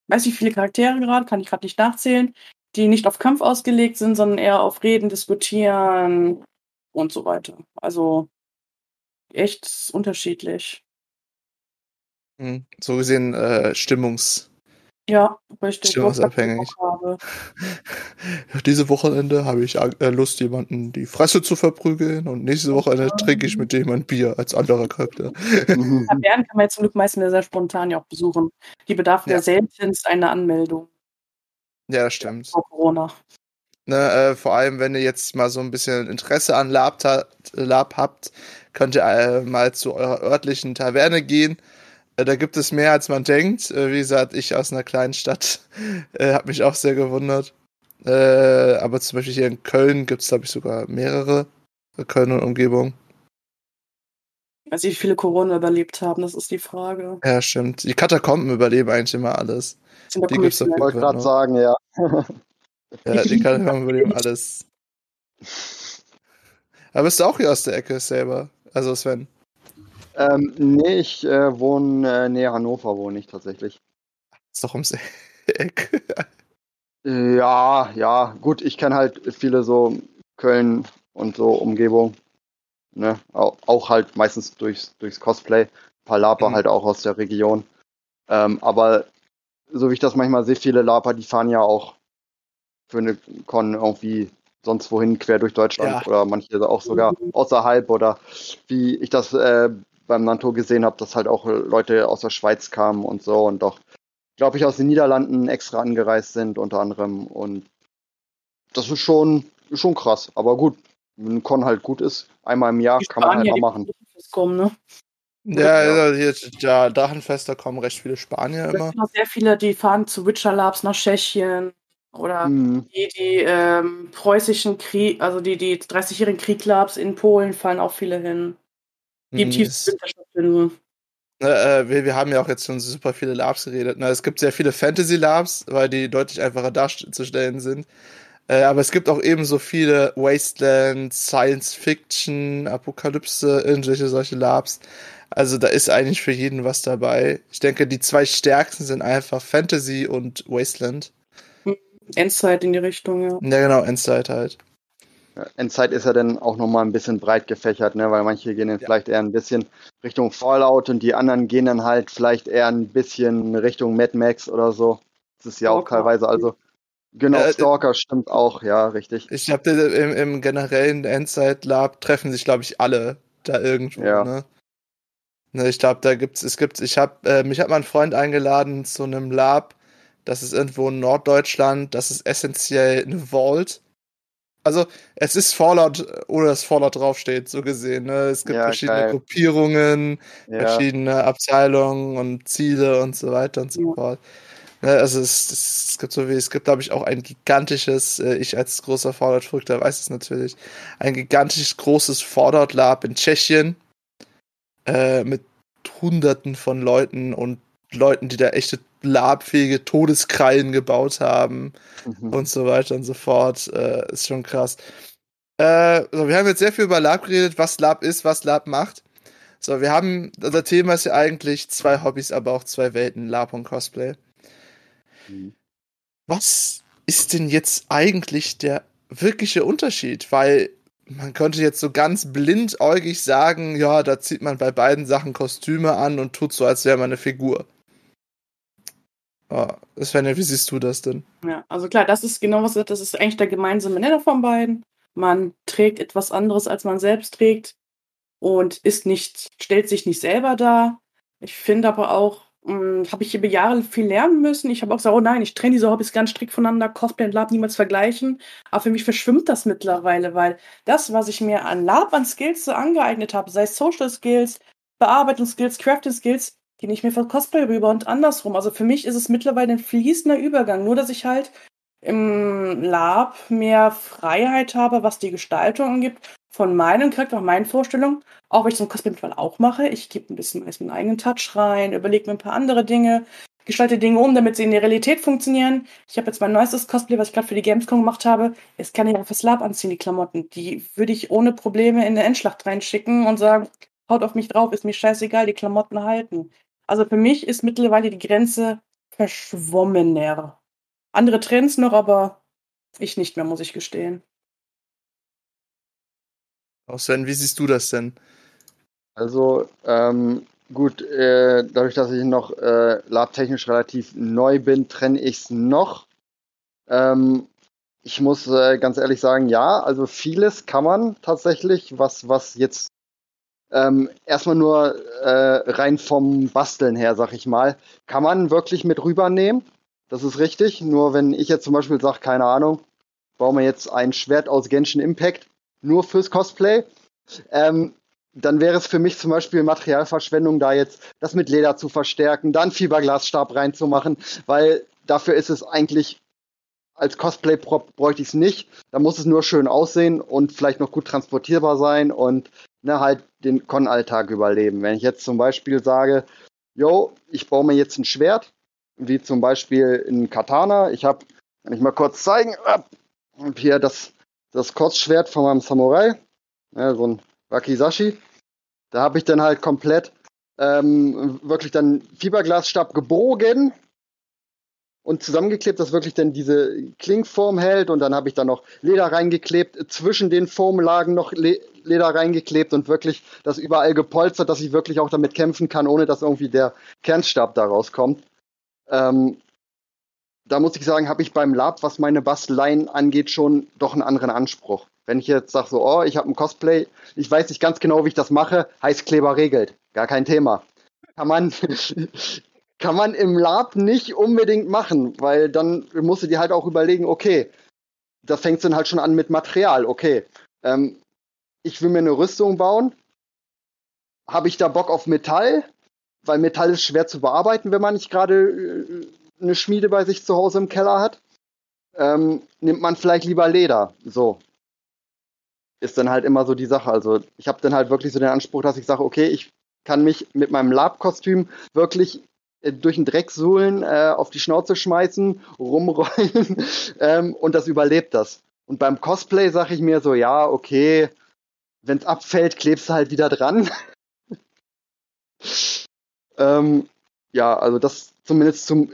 S2: weiß nicht, viele Charaktere gerade, kann ich gerade nicht nachzählen, die nicht auf Kampf ausgelegt sind, sondern eher auf Reden, Diskutieren und so weiter. Also echt unterschiedlich.
S1: Hm, so gesehen äh, Stimmungs-
S2: ja, richtig.
S1: Stimmungsabhängig. Diese Wochenende habe ich äh, Lust, jemanden die Fresse zu verprügeln und nächste Wochenende trinke ich mit dem ein Bier als anderer Charakter.
S2: Tavernen kann man jetzt zum Glück meistens sehr spontan ja auch besuchen. Die bedarf ja, seltenst einer Anmeldung.
S1: Ja, das stimmt.
S2: Vor Corona.
S1: Ne, äh, vor allem, wenn ihr jetzt mal so ein bisschen Interesse an Lab, Lab habt, könnt ihr äh, mal zu eurer örtlichen Taverne gehen da gibt es mehr, als man denkt. Äh, wie gesagt, ich aus einer kleinen Stadt äh, habe mich auch sehr gewundert. Äh, aber zum Beispiel hier in Köln gibt es, glaube ich, sogar mehrere Köln und Umgebung.
S2: Weiß ich, wie viele Corona überlebt haben, das ist die Frage.
S1: Ja, stimmt. Die Katakomben überleben eigentlich immer alles.
S3: Die gibt's Ich wollte gerade sagen, ja.
S1: ja, die Katakomben überleben alles. Aber bist du auch hier aus der Ecke selber? Also Sven.
S3: Ähm, nee, ich äh, wohne äh, näher Hannover, wohne ich tatsächlich.
S1: Ist doch ums Eck.
S3: ja, ja, gut, ich kenne halt viele so Köln und so Umgebung. Ne? Auch, auch halt meistens durchs, durchs Cosplay. paar Laper mhm. halt auch aus der Region. Ähm, aber so wie ich das manchmal sehe, viele Laper, die fahren ja auch für eine Con irgendwie sonst wohin quer durch Deutschland ja. oder manche auch sogar außerhalb oder wie ich das äh, beim Nanto gesehen habe, dass halt auch Leute aus der Schweiz kamen und so und doch, glaube ich, aus den Niederlanden extra angereist sind unter anderem und das ist schon, schon krass. Aber gut, wenn ein Con halt gut ist, einmal im Jahr kann man halt mal machen. Kommen, ne?
S1: Ja, ja. Ja, Drachenfest, da kommen recht viele Spanier immer.
S2: Sehr viele, die fahren zu Witcher Labs nach Tschechien oder mhm. die, die ähm, preußischen Krieg, also die, die 30-jährigen Krieglabs in Polen fallen auch viele hin. Die im tiefsten Winter stattfinden.
S1: Äh, wir, wir haben ja auch jetzt schon super viele Labs geredet. Na, es gibt sehr viele Fantasy-Labs, weil die deutlich einfacher darzustellen sind. Äh, aber es gibt auch ebenso viele Wasteland, Science Fiction, Apokalypse, irgendwelche solche Labs. Also da ist eigentlich für jeden was dabei. Ich denke, die zwei stärksten sind einfach Fantasy und Wasteland.
S2: Endzeit in die Richtung, ja.
S1: Ja, genau, Endzeit halt.
S3: Endzeit ist ja dann auch nochmal ein bisschen breit gefächert, ne? weil manche gehen dann ja. vielleicht eher ein bisschen Richtung Fallout und die anderen gehen dann halt vielleicht eher ein bisschen Richtung Mad Max oder so. Das ist ja auch, teilweise, also Genau, äh, Stalker stimmt auch, ja, richtig.
S1: Ich habe im, im generellen Endzeit Lab treffen sich, glaube ich, alle da irgendwo. Ja. Ne? ne ich glaube, da gibt's, es gibt, ich habe, äh, mich hat mein Freund eingeladen zu einem Lab, das ist irgendwo in Norddeutschland, das ist essentiell eine Vault. Also, es ist Fallout, ohne dass Fallout draufsteht, so gesehen. Ne? Es gibt ja, verschiedene geil. Gruppierungen, ja. verschiedene Abteilungen und Ziele und so weiter und so fort. Ne, also es, es, gibt so wie, es gibt, glaube ich, auch ein gigantisches, äh, ich als großer Fallout-Verrückter weiß es natürlich, ein gigantisches großes Fallout-Lab in Tschechien äh, mit hunderten von Leuten und Leuten, die da echte labfähige Todeskrallen gebaut haben mhm. und so weiter und so fort. Äh, ist schon krass. Äh, so, wir haben jetzt sehr viel über Lab geredet, was Lab ist, was Lab macht. So, wir haben, unser Thema ist ja eigentlich zwei Hobbys, aber auch zwei Welten, Lab und Cosplay. Mhm. Was ist denn jetzt eigentlich der wirkliche Unterschied? Weil man könnte jetzt so ganz blindäugig sagen, ja, da zieht man bei beiden Sachen Kostüme an und tut so, als wäre man eine Figur. Oh, Svenja, wie siehst du das denn?
S2: Ja, also klar, das ist genau was, das ist eigentlich der gemeinsame Nenner von beiden. Man trägt etwas anderes, als man selbst trägt und ist nicht, stellt sich nicht selber dar. Ich finde aber auch, hm, habe ich über Jahre viel lernen müssen. Ich habe auch gesagt, oh nein, ich trenne diese Hobbys ganz strikt voneinander, Cosplay und Lab niemals vergleichen. Aber für mich verschwimmt das mittlerweile, weil das, was ich mir an Lab, an Skills so angeeignet habe, sei es Social Skills, Bearbeitungsskills, Crafting Skills, die nicht mehr von Cosplay rüber und andersrum. Also für mich ist es mittlerweile ein fließender Übergang. Nur, dass ich halt im Lab mehr Freiheit habe, was die Gestaltung angeht, von meinem Charakter, von meinen Vorstellungen, auch wenn ich so ein Cosplay mittlerweile auch mache. Ich gebe ein bisschen meinen eigenen Touch rein, überlege mir ein paar andere Dinge, gestalte Dinge um, damit sie in der Realität funktionieren. Ich habe jetzt mein neuestes Cosplay, was ich gerade für die Gamescom gemacht habe. Jetzt kann ich auch fürs Lab anziehen, die Klamotten. Die würde ich ohne Probleme in eine Endschlacht reinschicken und sagen, haut auf mich drauf, ist mir scheißegal, die Klamotten halten. Also für mich ist mittlerweile die Grenze verschwommener. Andere Trends noch, aber ich nicht mehr, muss ich gestehen.
S1: Auch Sven, wie siehst du das denn?
S3: Also, ähm, gut, äh, dadurch, dass ich noch äh, labtechnisch relativ neu bin, trenne ich es noch. Ähm, ich muss äh, ganz ehrlich sagen, ja, also vieles kann man tatsächlich, was, was jetzt ähm, erstmal nur äh, rein vom Basteln her, sag ich mal, kann man wirklich mit rübernehmen. Das ist richtig. Nur wenn ich jetzt zum Beispiel sage, keine Ahnung, baue mir jetzt ein Schwert aus Genshin Impact nur fürs Cosplay, ähm, dann wäre es für mich zum Beispiel Materialverschwendung, da jetzt das mit Leder zu verstärken, dann Fiberglasstab reinzumachen, weil dafür ist es eigentlich als Cosplay-Prop bräuchte ich es nicht. Da muss es nur schön aussehen und vielleicht noch gut transportierbar sein und ne, halt den Con-Alltag überleben. Wenn ich jetzt zum Beispiel sage, yo, ich baue mir jetzt ein Schwert, wie zum Beispiel ein Katana. Ich habe, kann ich mal kurz zeigen, hier das, das Kurzschwert von meinem Samurai, ja, so ein Wakizashi. Da habe ich dann halt komplett ähm, wirklich dann Fiberglasstab gebogen und zusammengeklebt, dass wirklich dann diese Klingform hält und dann habe ich da noch Leder reingeklebt, zwischen den Formlagen noch Le Leder reingeklebt und wirklich das überall gepolstert, dass ich wirklich auch damit kämpfen kann, ohne dass irgendwie der Kernstab da rauskommt. Ähm, da muss ich sagen, habe ich beim Lab, was meine Basteleien angeht, schon doch einen anderen Anspruch. Wenn ich jetzt sage so, oh, ich habe ein Cosplay, ich weiß nicht ganz genau, wie ich das mache, Heißkleber regelt, gar kein Thema. Kann man, kann man im Lab nicht unbedingt machen, weil dann musst du dir halt auch überlegen, okay, da fängt dann halt schon an mit Material, okay. Ähm, ich will mir eine Rüstung bauen. Habe ich da Bock auf Metall? Weil Metall ist schwer zu bearbeiten, wenn man nicht gerade äh, eine Schmiede bei sich zu Hause im Keller hat. Ähm, nimmt man vielleicht lieber Leder. So. Ist dann halt immer so die Sache. Also ich habe dann halt wirklich so den Anspruch, dass ich sage, okay, ich kann mich mit meinem Lab-Kostüm wirklich durch den Dreck suhlen, äh, auf die Schnauze schmeißen, rumrollen ähm, und das überlebt das. Und beim Cosplay sage ich mir so, ja, okay, wenn es abfällt, klebst du halt wieder dran. ähm, ja, also das zumindest zum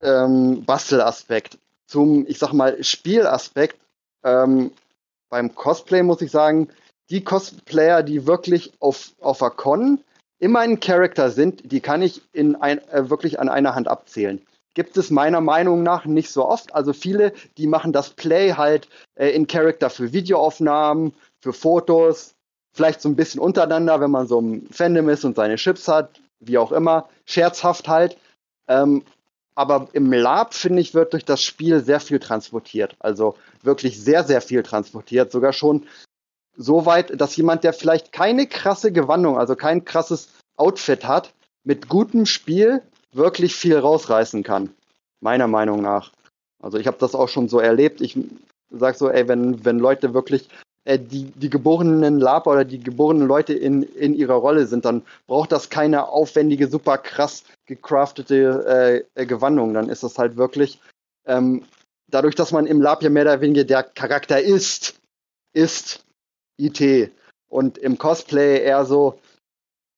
S3: ähm, Bastelaspekt. Zum, ich sag mal, Spielaspekt. Ähm, beim Cosplay muss ich sagen, die Cosplayer, die wirklich auf, auf der Con immer ein Charakter sind, die kann ich in ein, äh, wirklich an einer Hand abzählen. Gibt es meiner Meinung nach nicht so oft. Also viele, die machen das Play halt äh, in Charakter für Videoaufnahmen, für Fotos, vielleicht so ein bisschen untereinander, wenn man so ein Fandom ist und seine Chips hat, wie auch immer, scherzhaft halt. Ähm, aber im Lab, finde ich, wird durch das Spiel sehr viel transportiert. Also wirklich sehr, sehr viel transportiert. Sogar schon so weit, dass jemand, der vielleicht keine krasse Gewandung, also kein krasses Outfit hat, mit gutem Spiel wirklich viel rausreißen kann. Meiner Meinung nach. Also ich habe das auch schon so erlebt. Ich sag so, ey, wenn, wenn Leute wirklich äh, die, die geborenen Laber oder die geborenen Leute in, in ihrer Rolle sind, dann braucht das keine aufwendige, super krass gecraftete äh, Gewandung. Dann ist das halt wirklich ähm, dadurch, dass man im Lab ja mehr oder weniger der Charakter ist, ist IT. Und im Cosplay eher so,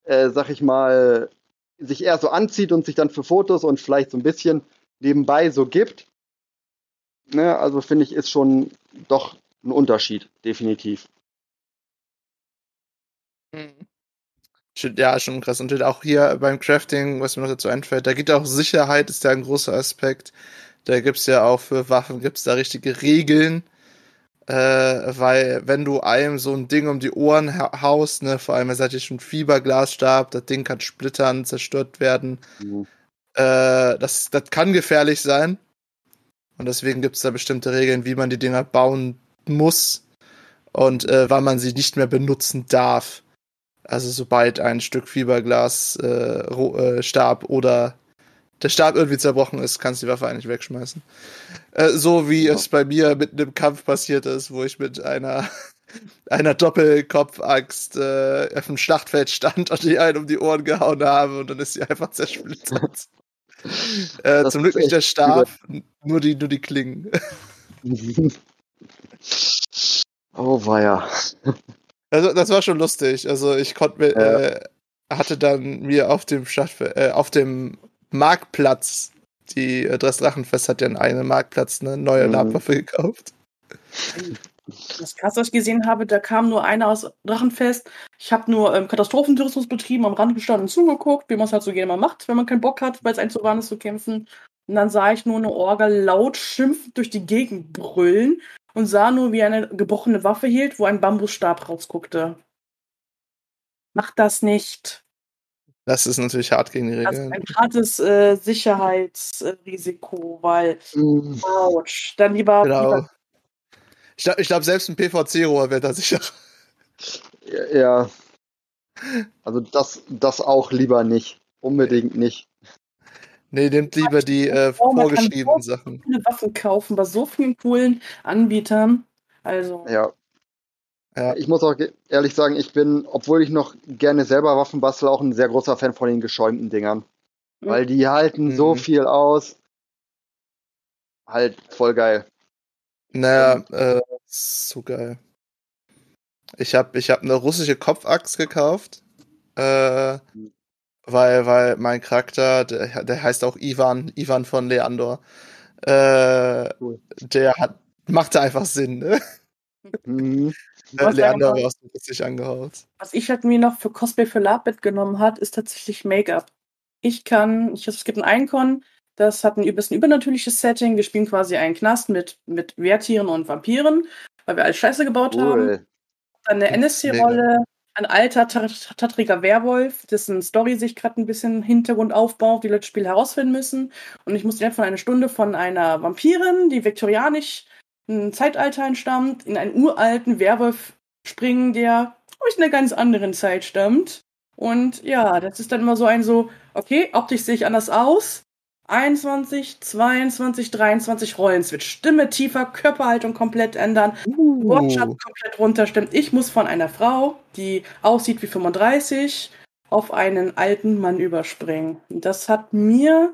S3: äh, sag ich mal, sich eher so anzieht und sich dann für Fotos und vielleicht so ein bisschen nebenbei so gibt. Ne, also finde ich, ist schon doch ein Unterschied, definitiv.
S1: Mhm. Ja, schon krass. Und auch hier beim Crafting, was mir noch dazu einfällt, da geht auch Sicherheit, ist ja ein großer Aspekt. Da gibt es ja auch für Waffen, gibt es da richtige Regeln. Äh, weil wenn du einem so ein Ding um die Ohren haust, ne, vor allem, ihr seid ja schon Fiberglasstab, das Ding kann splittern, zerstört werden. Mhm. Äh, das, das kann gefährlich sein. Und deswegen gibt es da bestimmte Regeln, wie man die Dinger bauen muss und äh, wann man sie nicht mehr benutzen darf. Also sobald ein Stück Fiberglas äh, äh, Stab oder der Stab irgendwie zerbrochen ist, kannst du die Waffe eigentlich wegschmeißen. Äh, so wie ja. es bei mir mit einem Kampf passiert ist, wo ich mit einer einer Doppelkopfaxt äh, auf dem Schlachtfeld stand und die einen um die Ohren gehauen habe und dann ist sie einfach zersplittert. äh, zum Glück nicht der Stab, nur die, nur die Klingen.
S3: Oh, ja.
S1: Also, das war schon lustig. Also, ich konnte mir, ja. äh, hatte dann mir auf dem Stadt, äh, auf dem Marktplatz, die äh, das Drachenfest hat ja in einem Marktplatz eine neue mhm. Labwaffe gekauft.
S2: Das krass, was ich gesehen habe, da kam nur einer aus Drachenfest. Ich habe nur ähm, Katastrophentourismus betrieben, am Rand gestanden und zugeguckt, wie man es halt so gerne mal macht, wenn man keinen Bock hat, weil es ein zu warm ist zu kämpfen. Und dann sah ich nur eine Orgel laut schimpfend durch die Gegend brüllen und sah nur, wie eine gebrochene Waffe hielt, wo ein Bambusstab rausguckte. Macht das nicht.
S1: Das ist natürlich hart gegen die Regeln. Das ist
S2: ein hartes äh, Sicherheitsrisiko, weil, mm. ouch, dann lieber. Genau. lieber
S1: ich glaube, glaub, selbst ein PVC-Rohr wäre da sicher.
S3: Ja. Also das, das auch lieber nicht. Unbedingt nicht.
S1: Nee, nehmt lieber die äh, vorgeschriebenen so Sachen.
S2: Viele Waffen kaufen bei so vielen coolen Anbietern. Also.
S3: Ja. Ja. Ich muss auch ehrlich sagen, ich bin, obwohl ich noch gerne selber Waffen bastel, auch ein sehr großer Fan von den geschäumten Dingern. Mhm. Weil die halten mhm. so viel aus. Halt voll geil.
S1: Naja, äh, so geil. Ich habe ich hab eine russische Kopfaxt gekauft. Äh, weil, weil mein Charakter, der, der heißt auch Ivan, Ivan von Leandor. Äh, cool. Der hat, machte einfach Sinn, ne? Mhm. Äh, Leander war richtig angehaut.
S2: Was ich halt mir noch für Cosplay für Lab mitgenommen hat, ist tatsächlich Make-up. Ich kann, ich, es gibt ein Icon, das hat ein bisschen übernatürliches Setting. Wir spielen quasi einen Knast mit, mit Wehrtieren und Vampiren, weil wir alles Scheiße gebaut cool. haben. Dann eine NSC-Rolle, ein alter, tattriger Werwolf, dessen Story sich gerade ein bisschen Hintergrund aufbaut, die Leute das Spiel herausfinden müssen. Und ich musste innerhalb von einer Stunde von einer Vampirin, die viktorianisch ein Zeitalter entstammt, in einen uralten Werwolf springen, der aus einer ganz anderen Zeit stammt. Und ja, das ist dann immer so ein so, okay, optisch sehe ich anders aus. 21, 22, 23 Rollenswitch. Stimme tiefer, Körperhaltung komplett ändern, uh. Wortschatz komplett runterstimmen. Ich muss von einer Frau, die aussieht wie 35, auf einen alten Mann überspringen. Das hat mir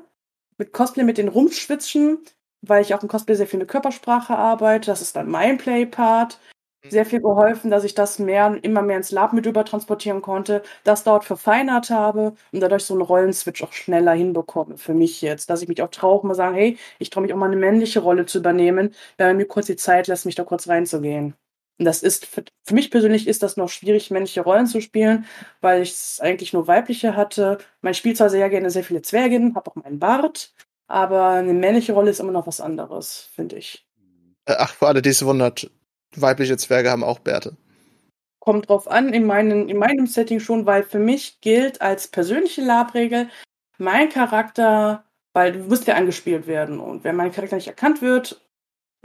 S2: mit Cosplay mit den Rumschwitzen weil ich auch im Cosplay sehr viel mit Körpersprache arbeite. Das ist dann mein Play-Part. Mhm. Sehr viel geholfen, dass ich das mehr, immer mehr ins Lab mit übertransportieren konnte, das dort verfeinert habe und dadurch so einen Rollenswitch auch schneller hinbekomme für mich jetzt. Dass ich mich auch traue, mal sagen, hey, ich traue mich auch mal eine männliche Rolle zu übernehmen, wenn mir kurz die Zeit lässt, mich da kurz reinzugehen. Und das ist, für, für mich persönlich ist das noch schwierig, männliche Rollen zu spielen, weil ich es eigentlich nur weibliche hatte. Man spielt zwar sehr gerne sehr viele Zwerginnen, habe auch meinen Bart, aber eine männliche Rolle ist immer noch was anderes, finde ich.
S1: Äh, ach, für alle, die es wundert, weibliche Zwerge haben auch Bärte.
S2: Kommt drauf an, in, meinen, in meinem Setting schon, weil für mich gilt als persönliche Labregel mein Charakter, weil du musst ja angespielt werden. Und wenn mein Charakter nicht erkannt wird,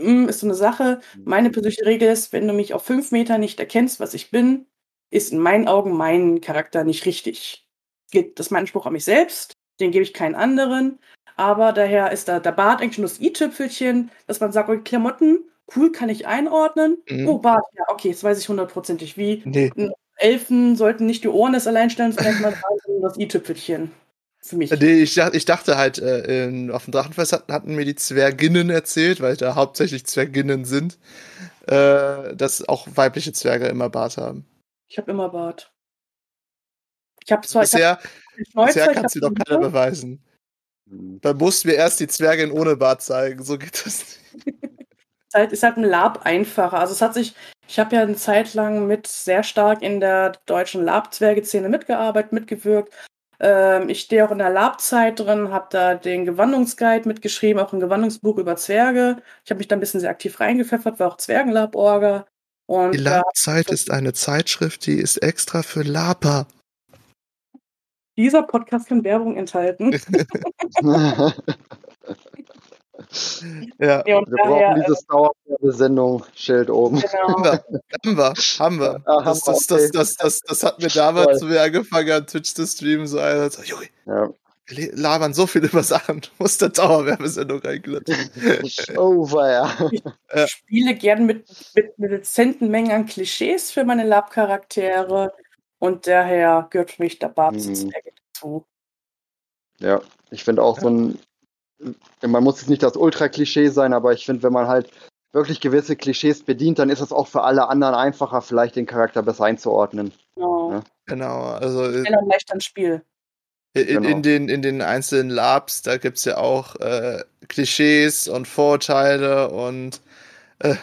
S2: hm, ist so eine Sache. Meine persönliche Regel ist, wenn du mich auf fünf Meter nicht erkennst, was ich bin, ist in meinen Augen mein Charakter nicht richtig. Das ist mein Anspruch an mich selbst, den gebe ich keinen anderen. Aber daher ist da der Bart eigentlich schon das i-Tüpfelchen, dass man sagt, okay, Klamotten, cool, kann ich einordnen. Mhm. Oh, Bart, ja, okay, das weiß ich hundertprozentig. Wie nee. Elfen sollten nicht die Ohren des Alleinstellungsmerkmals sondern das i-Tüpfelchen. Für mich.
S1: Nee, ich, ich dachte halt, äh, in, auf dem Drachenfest hatten, hatten mir die Zwerginnen erzählt, weil da hauptsächlich Zwerginnen sind, äh, dass auch weibliche Zwerge immer Bart haben.
S2: Ich habe immer Bart. Ich habe zwar.
S1: Bisher, ich hab bisher kannst du doch keiner beweisen. Dann mussten wir erst die Zwergin ohne Bart zeigen. So geht das
S2: nicht. ist halt, ist halt ein Lab einfacher. Also es hat sich, ich habe ja eine Zeit lang mit sehr stark in der deutschen Lab-Zwerge-Szene mitgearbeitet, mitgewirkt. Ähm, ich stehe auch in der Lab-Zeit drin, habe da den Gewandungsguide mitgeschrieben, auch ein Gewandungsbuch über Zwerge. Ich habe mich da ein bisschen sehr aktiv reingepfeffert, war auch Zwergenlab-Orga.
S1: Die Lab-Zeit ist eine Zeitschrift, die ist extra für Laper.
S2: Dieser Podcast kann Werbung enthalten.
S3: ja. Nee, wir daher, brauchen diese Dauerwerbesendung, Schild oben.
S1: Genau. Haben wir, haben wir. Ah, das, das, das, das, das, das hat mir damals, wo wir angefangen haben, Twitch zu streamen, so einer so, Junge, ja. wir labern so viel über Sachen, du musst eine Dauerwerbesendung reinklatschen.
S3: Over, ja.
S2: Ich spiele gern mit, mit, mit dezenten Mengen an Klischees für meine Lab-Charaktere. Und daher gehört für mich der Babs mhm. dazu.
S3: Ja, ich finde auch so ein, man muss jetzt nicht das Ultra-Klischee sein, aber ich finde, wenn man halt wirklich gewisse Klischees bedient, dann ist es auch für alle anderen einfacher, vielleicht den Charakter besser einzuordnen.
S2: Genau.
S1: Ja? Genau, also.
S2: Schneller leichter ins Spiel.
S1: In, genau. in, den, in den einzelnen Labs, da gibt es ja auch äh, Klischees und Vorurteile und äh,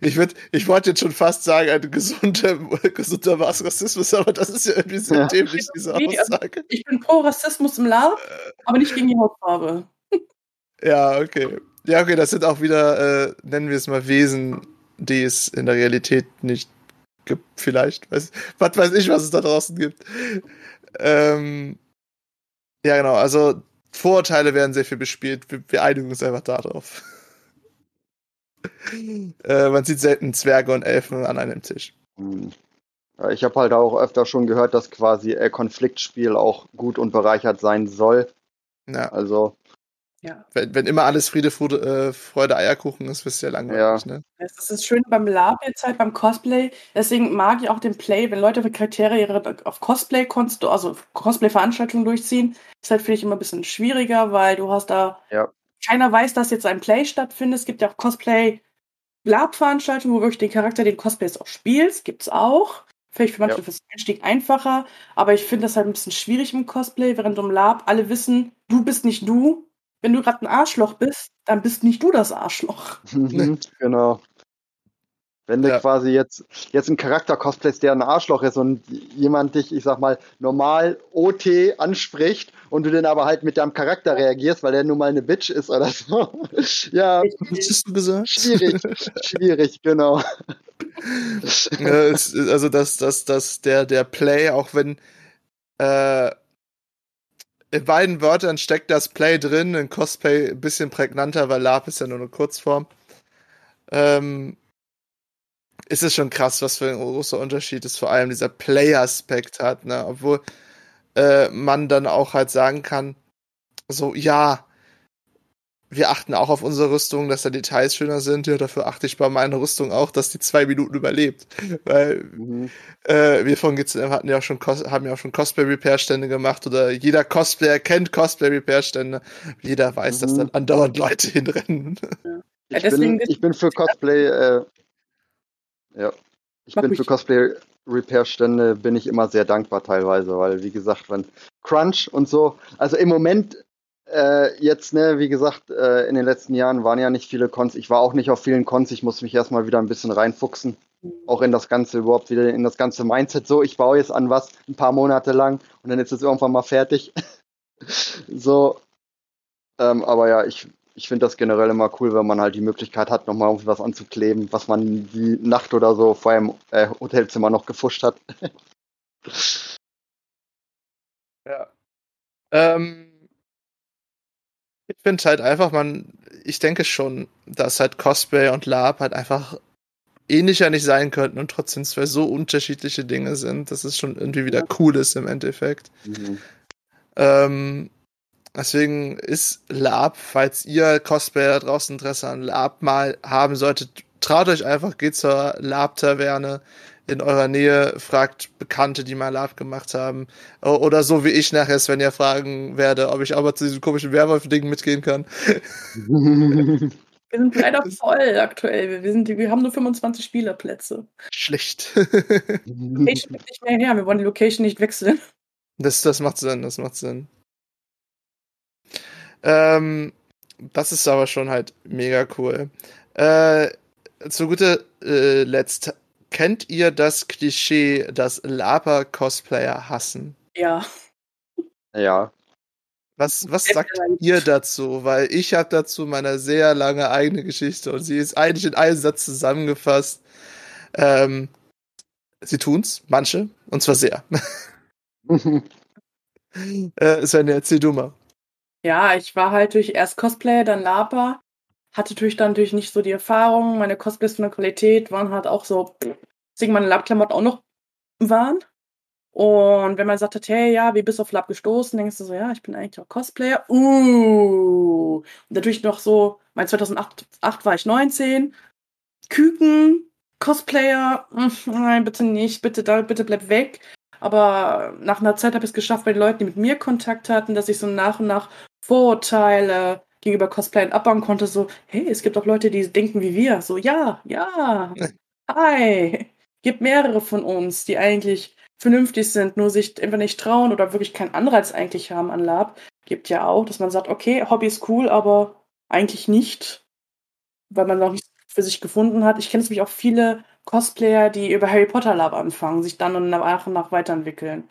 S1: ich, würd, ich wollte jetzt schon fast sagen, ein gesunder, gesunder Rassismus, aber das ist ja irgendwie so ja. dämlich, diese also Aussage.
S2: Ich bin pro Rassismus im Lab, aber nicht gegen die Hautfarbe.
S1: Ja, okay. Ja, okay, das sind auch wieder, äh, nennen wir es mal Wesen, die es in der Realität nicht gibt, vielleicht. Weiß, was weiß ich, was es da draußen gibt. Ähm, ja, genau, also Vorurteile werden sehr viel bespielt. Wir, wir einigen uns einfach darauf. äh, man sieht selten Zwerge und Elfen an einem Tisch. Hm.
S3: Ich habe halt auch öfter schon gehört, dass quasi äh, Konfliktspiel auch gut und bereichert sein soll.
S1: Ja.
S3: Also.
S2: Ja.
S1: Wenn, wenn immer alles Friede, Freude, äh, Freude Eierkuchen ist, wirst du ja langweilig. Ja. Ne?
S2: Das ist schön beim Lab jetzt halt, beim Cosplay. Deswegen mag ich auch den Play, wenn Leute für ihre auf Cosplay, also Cosplay-Veranstaltungen durchziehen, ist halt, finde ich, immer ein bisschen schwieriger, weil du hast da
S3: ja
S2: keiner weiß, dass jetzt ein Play stattfindet. Es gibt ja auch Cosplay Lab-Veranstaltungen, wo wirklich den Charakter den Cosplays auch spielt. Gibt's auch. Vielleicht für manche ja. fürs Einstieg einfacher, aber ich finde das halt ein bisschen schwierig im Cosplay, während im Lab alle wissen, du bist nicht du. wenn du gerade ein Arschloch bist, dann bist nicht du das Arschloch.
S3: Genau. Wenn du ja. quasi jetzt, jetzt einen Charakter cosplayst, der ein Arschloch ist und jemand dich, ich sag mal, normal OT anspricht und du den aber halt mit deinem Charakter reagierst, weil der nun mal eine Bitch ist oder so. ja. Was hast du gesagt? Schwierig, schwierig, genau.
S1: Ja, es, also, dass, dass, dass der, der Play, auch wenn äh, in beiden Wörtern steckt das Play drin, in Cosplay ein bisschen prägnanter, weil Lab ist ja nur eine Kurzform. Ähm, ist es schon krass, was für ein großer Unterschied ist, vor allem dieser Play-Aspekt hat, ne? Obwohl äh, man dann auch halt sagen kann, so, ja, wir achten auch auf unsere Rüstung, dass da Details schöner sind. Ja, dafür achte ich bei meiner Rüstung auch, dass die zwei Minuten überlebt. Weil mhm. äh, wir von GCM hatten ja auch schon haben ja auch schon Cosplay-Repair-Stände gemacht oder jeder Cosplayer kennt Cosplay-Repair-Stände. Jeder weiß, mhm. dass dann andauernd Leute hinrennen.
S3: Ja. Ich, ja, bin, ich bin für Cosplay äh, ja. Ich Mach bin für Cosplay-Repair-Stände bin ich immer sehr dankbar teilweise, weil wie gesagt, wenn Crunch und so, also im Moment äh, jetzt, ne, wie gesagt, äh, in den letzten Jahren waren ja nicht viele Cons. Ich war auch nicht auf vielen Cons. Ich muss mich erstmal wieder ein bisschen reinfuchsen. Mhm. Auch in das Ganze, überhaupt wieder in das ganze Mindset. So, ich baue jetzt an was ein paar Monate lang und dann ist es irgendwann mal fertig. so, ähm, aber ja, ich ich finde das generell immer cool, wenn man halt die Möglichkeit hat, nochmal irgendwie was anzukleben, was man die Nacht oder so vor einem äh, Hotelzimmer noch gefuscht hat.
S1: ja. Ähm, ich finde halt einfach, man, ich denke schon, dass halt Cosplay und Lab halt einfach ähnlicher nicht sein könnten und trotzdem zwei so unterschiedliche Dinge sind, dass es schon irgendwie wieder cool ist im Endeffekt. Mhm. Ähm, Deswegen ist Lab, falls ihr Cosplayer da draußen Interesse an Lab mal haben solltet, traut euch einfach, geht zur Lab-Taverne in eurer Nähe, fragt Bekannte, die mal Lab gemacht haben. Oder so wie ich nachher, wenn ihr fragen werde, ob ich aber zu diesem komischen Werwolf-Ding mitgehen kann.
S2: Wir sind leider voll aktuell. Wir, sind, wir haben nur 25 Spielerplätze.
S1: Schlecht.
S2: Ich nicht mehr her. Wir wollen die Location nicht wechseln.
S1: Das, das macht Sinn, das macht Sinn. Ähm, das ist aber schon halt mega cool. Äh, zu guter äh, Letzt, kennt ihr das Klischee, dass Laper-Cosplayer hassen?
S2: Ja.
S3: Ja.
S1: Was, was sagt ihr dazu? Weil ich habe dazu meine sehr lange eigene Geschichte und sie ist eigentlich in einem Satz zusammengefasst. Ähm, sie tun's, manche, und zwar sehr. äh, Svenja, erzähl du mal.
S2: Ja, ich war halt durch erst Cosplayer, dann Lapa. Hatte natürlich dann natürlich nicht so die Erfahrung. Meine Cosplays von der Qualität waren halt auch so, deswegen meine Lab-Klamotten auch noch waren. Und wenn man sagt hat, hey, ja, wie bist du auf Lab gestoßen, denkst du so, ja, ich bin eigentlich auch Cosplayer. Uh. Und natürlich noch so, mein 2008 war ich 19. Küken, Cosplayer, nein, bitte nicht, bitte, da, bitte bleib weg. Aber nach einer Zeit habe ich es geschafft, bei den Leuten, die mit mir Kontakt hatten, dass ich so nach und nach Vorurteile gegenüber Cosplay abbauen konnte. So, hey, es gibt auch Leute, die denken wie wir. So, ja, ja, hi. Gibt mehrere von uns, die eigentlich vernünftig sind, nur sich einfach nicht trauen oder wirklich keinen Anreiz eigentlich haben an Lab. Gibt ja auch, dass man sagt, okay, Hobby ist cool, aber eigentlich nicht, weil man noch nicht für sich gefunden hat. Ich kenne nämlich auch viele Cosplayer, die über Harry Potter Lab anfangen, sich dann und nach und nach weiterentwickeln.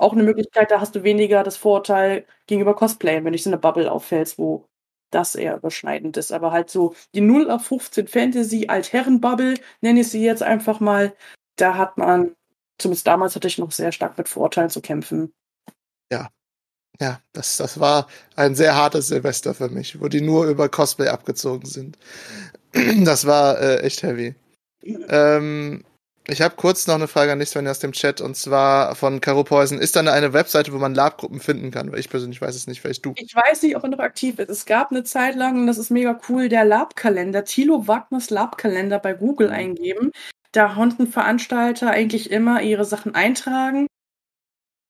S2: Auch eine Möglichkeit, da hast du weniger das Vorurteil gegenüber Cosplay, wenn du so eine Bubble auffällst, wo das eher überschneidend ist. Aber halt so die 0 auf 15 Fantasy Altherren-Bubble, nenne ich sie jetzt einfach mal, da hat man, zumindest damals hatte ich noch sehr stark mit Vorurteilen zu kämpfen.
S1: Ja. Ja, das, das war ein sehr hartes Silvester für mich, wo die nur über Cosplay abgezogen sind. Das war äh, echt heavy. Ähm, ich habe kurz noch eine Frage an dich, Svenja, aus dem Chat, und zwar von Caro Poison. Ist da eine Webseite, wo man Labgruppen finden kann? Weil ich persönlich weiß es nicht, vielleicht du.
S2: Ich weiß nicht, ob er noch aktiv ist. Es gab eine Zeit lang, und das ist mega cool, der Labkalender, Thilo Wagners Labkalender bei Google mhm. eingeben. Da konnten Veranstalter eigentlich immer ihre Sachen eintragen.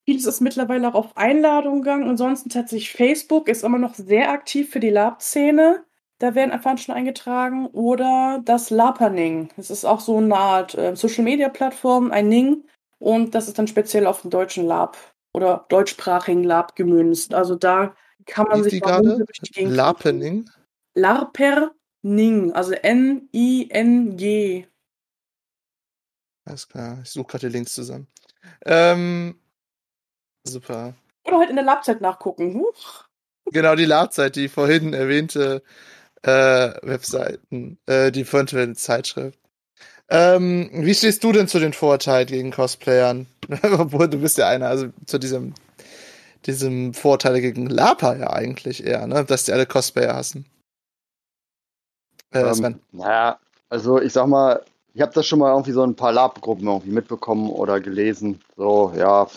S2: Vieles ist mittlerweile auch auf Einladung gegangen. Ansonsten tatsächlich Facebook ist immer noch sehr aktiv für die Lab-Szene. Da werden Veranstaltungen eingetragen oder das Laperning. Das ist auch so eine Art äh, Social Media Plattform, ein Ning. Und das ist dann speziell auf den deutschen Lab oder deutschsprachigen Lab gemünzt. Also da kann man sich
S1: gerade? Larpening?
S2: Larperning, also N-I-N-G.
S1: Alles klar, ich suche gerade die Links zusammen. Ähm, super.
S2: Oder halt in der Labzeit nachgucken. Huch.
S1: Genau, die Labzeit, die vorhin erwähnte äh, Webseiten, äh, die erwähnte Zeitschrift. Ähm, wie stehst du denn zu den Vorurteilen gegen Cosplayern? Obwohl, du bist ja einer, also zu diesem, diesem Vorurteil gegen Lapa ja eigentlich eher, ne? Dass die alle Cosplayer hassen.
S3: Äh, ähm, naja, also ich sag mal, ich habe das schon mal irgendwie so ein paar Lab-Gruppen irgendwie mitbekommen oder gelesen. So, ja,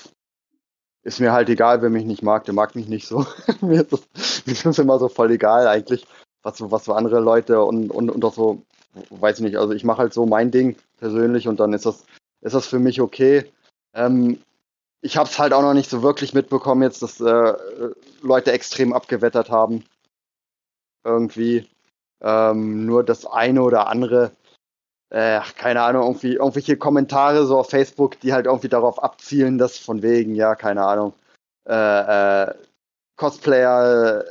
S3: ist mir halt egal, wer mich nicht mag, der mag mich nicht so. mir, ist das, mir ist das immer so voll egal eigentlich, was, was für andere Leute und, und, und auch so, weiß ich nicht, also ich mache halt so mein Ding persönlich und dann ist das, ist das für mich okay. Ähm, ich habe es halt auch noch nicht so wirklich mitbekommen jetzt, dass äh, Leute extrem abgewettert haben. Irgendwie. Ähm, nur das eine oder andere äh, keine Ahnung, irgendwie, irgendwelche Kommentare so auf Facebook, die halt irgendwie darauf abzielen, dass von wegen, ja, keine Ahnung, äh, äh, Cosplayer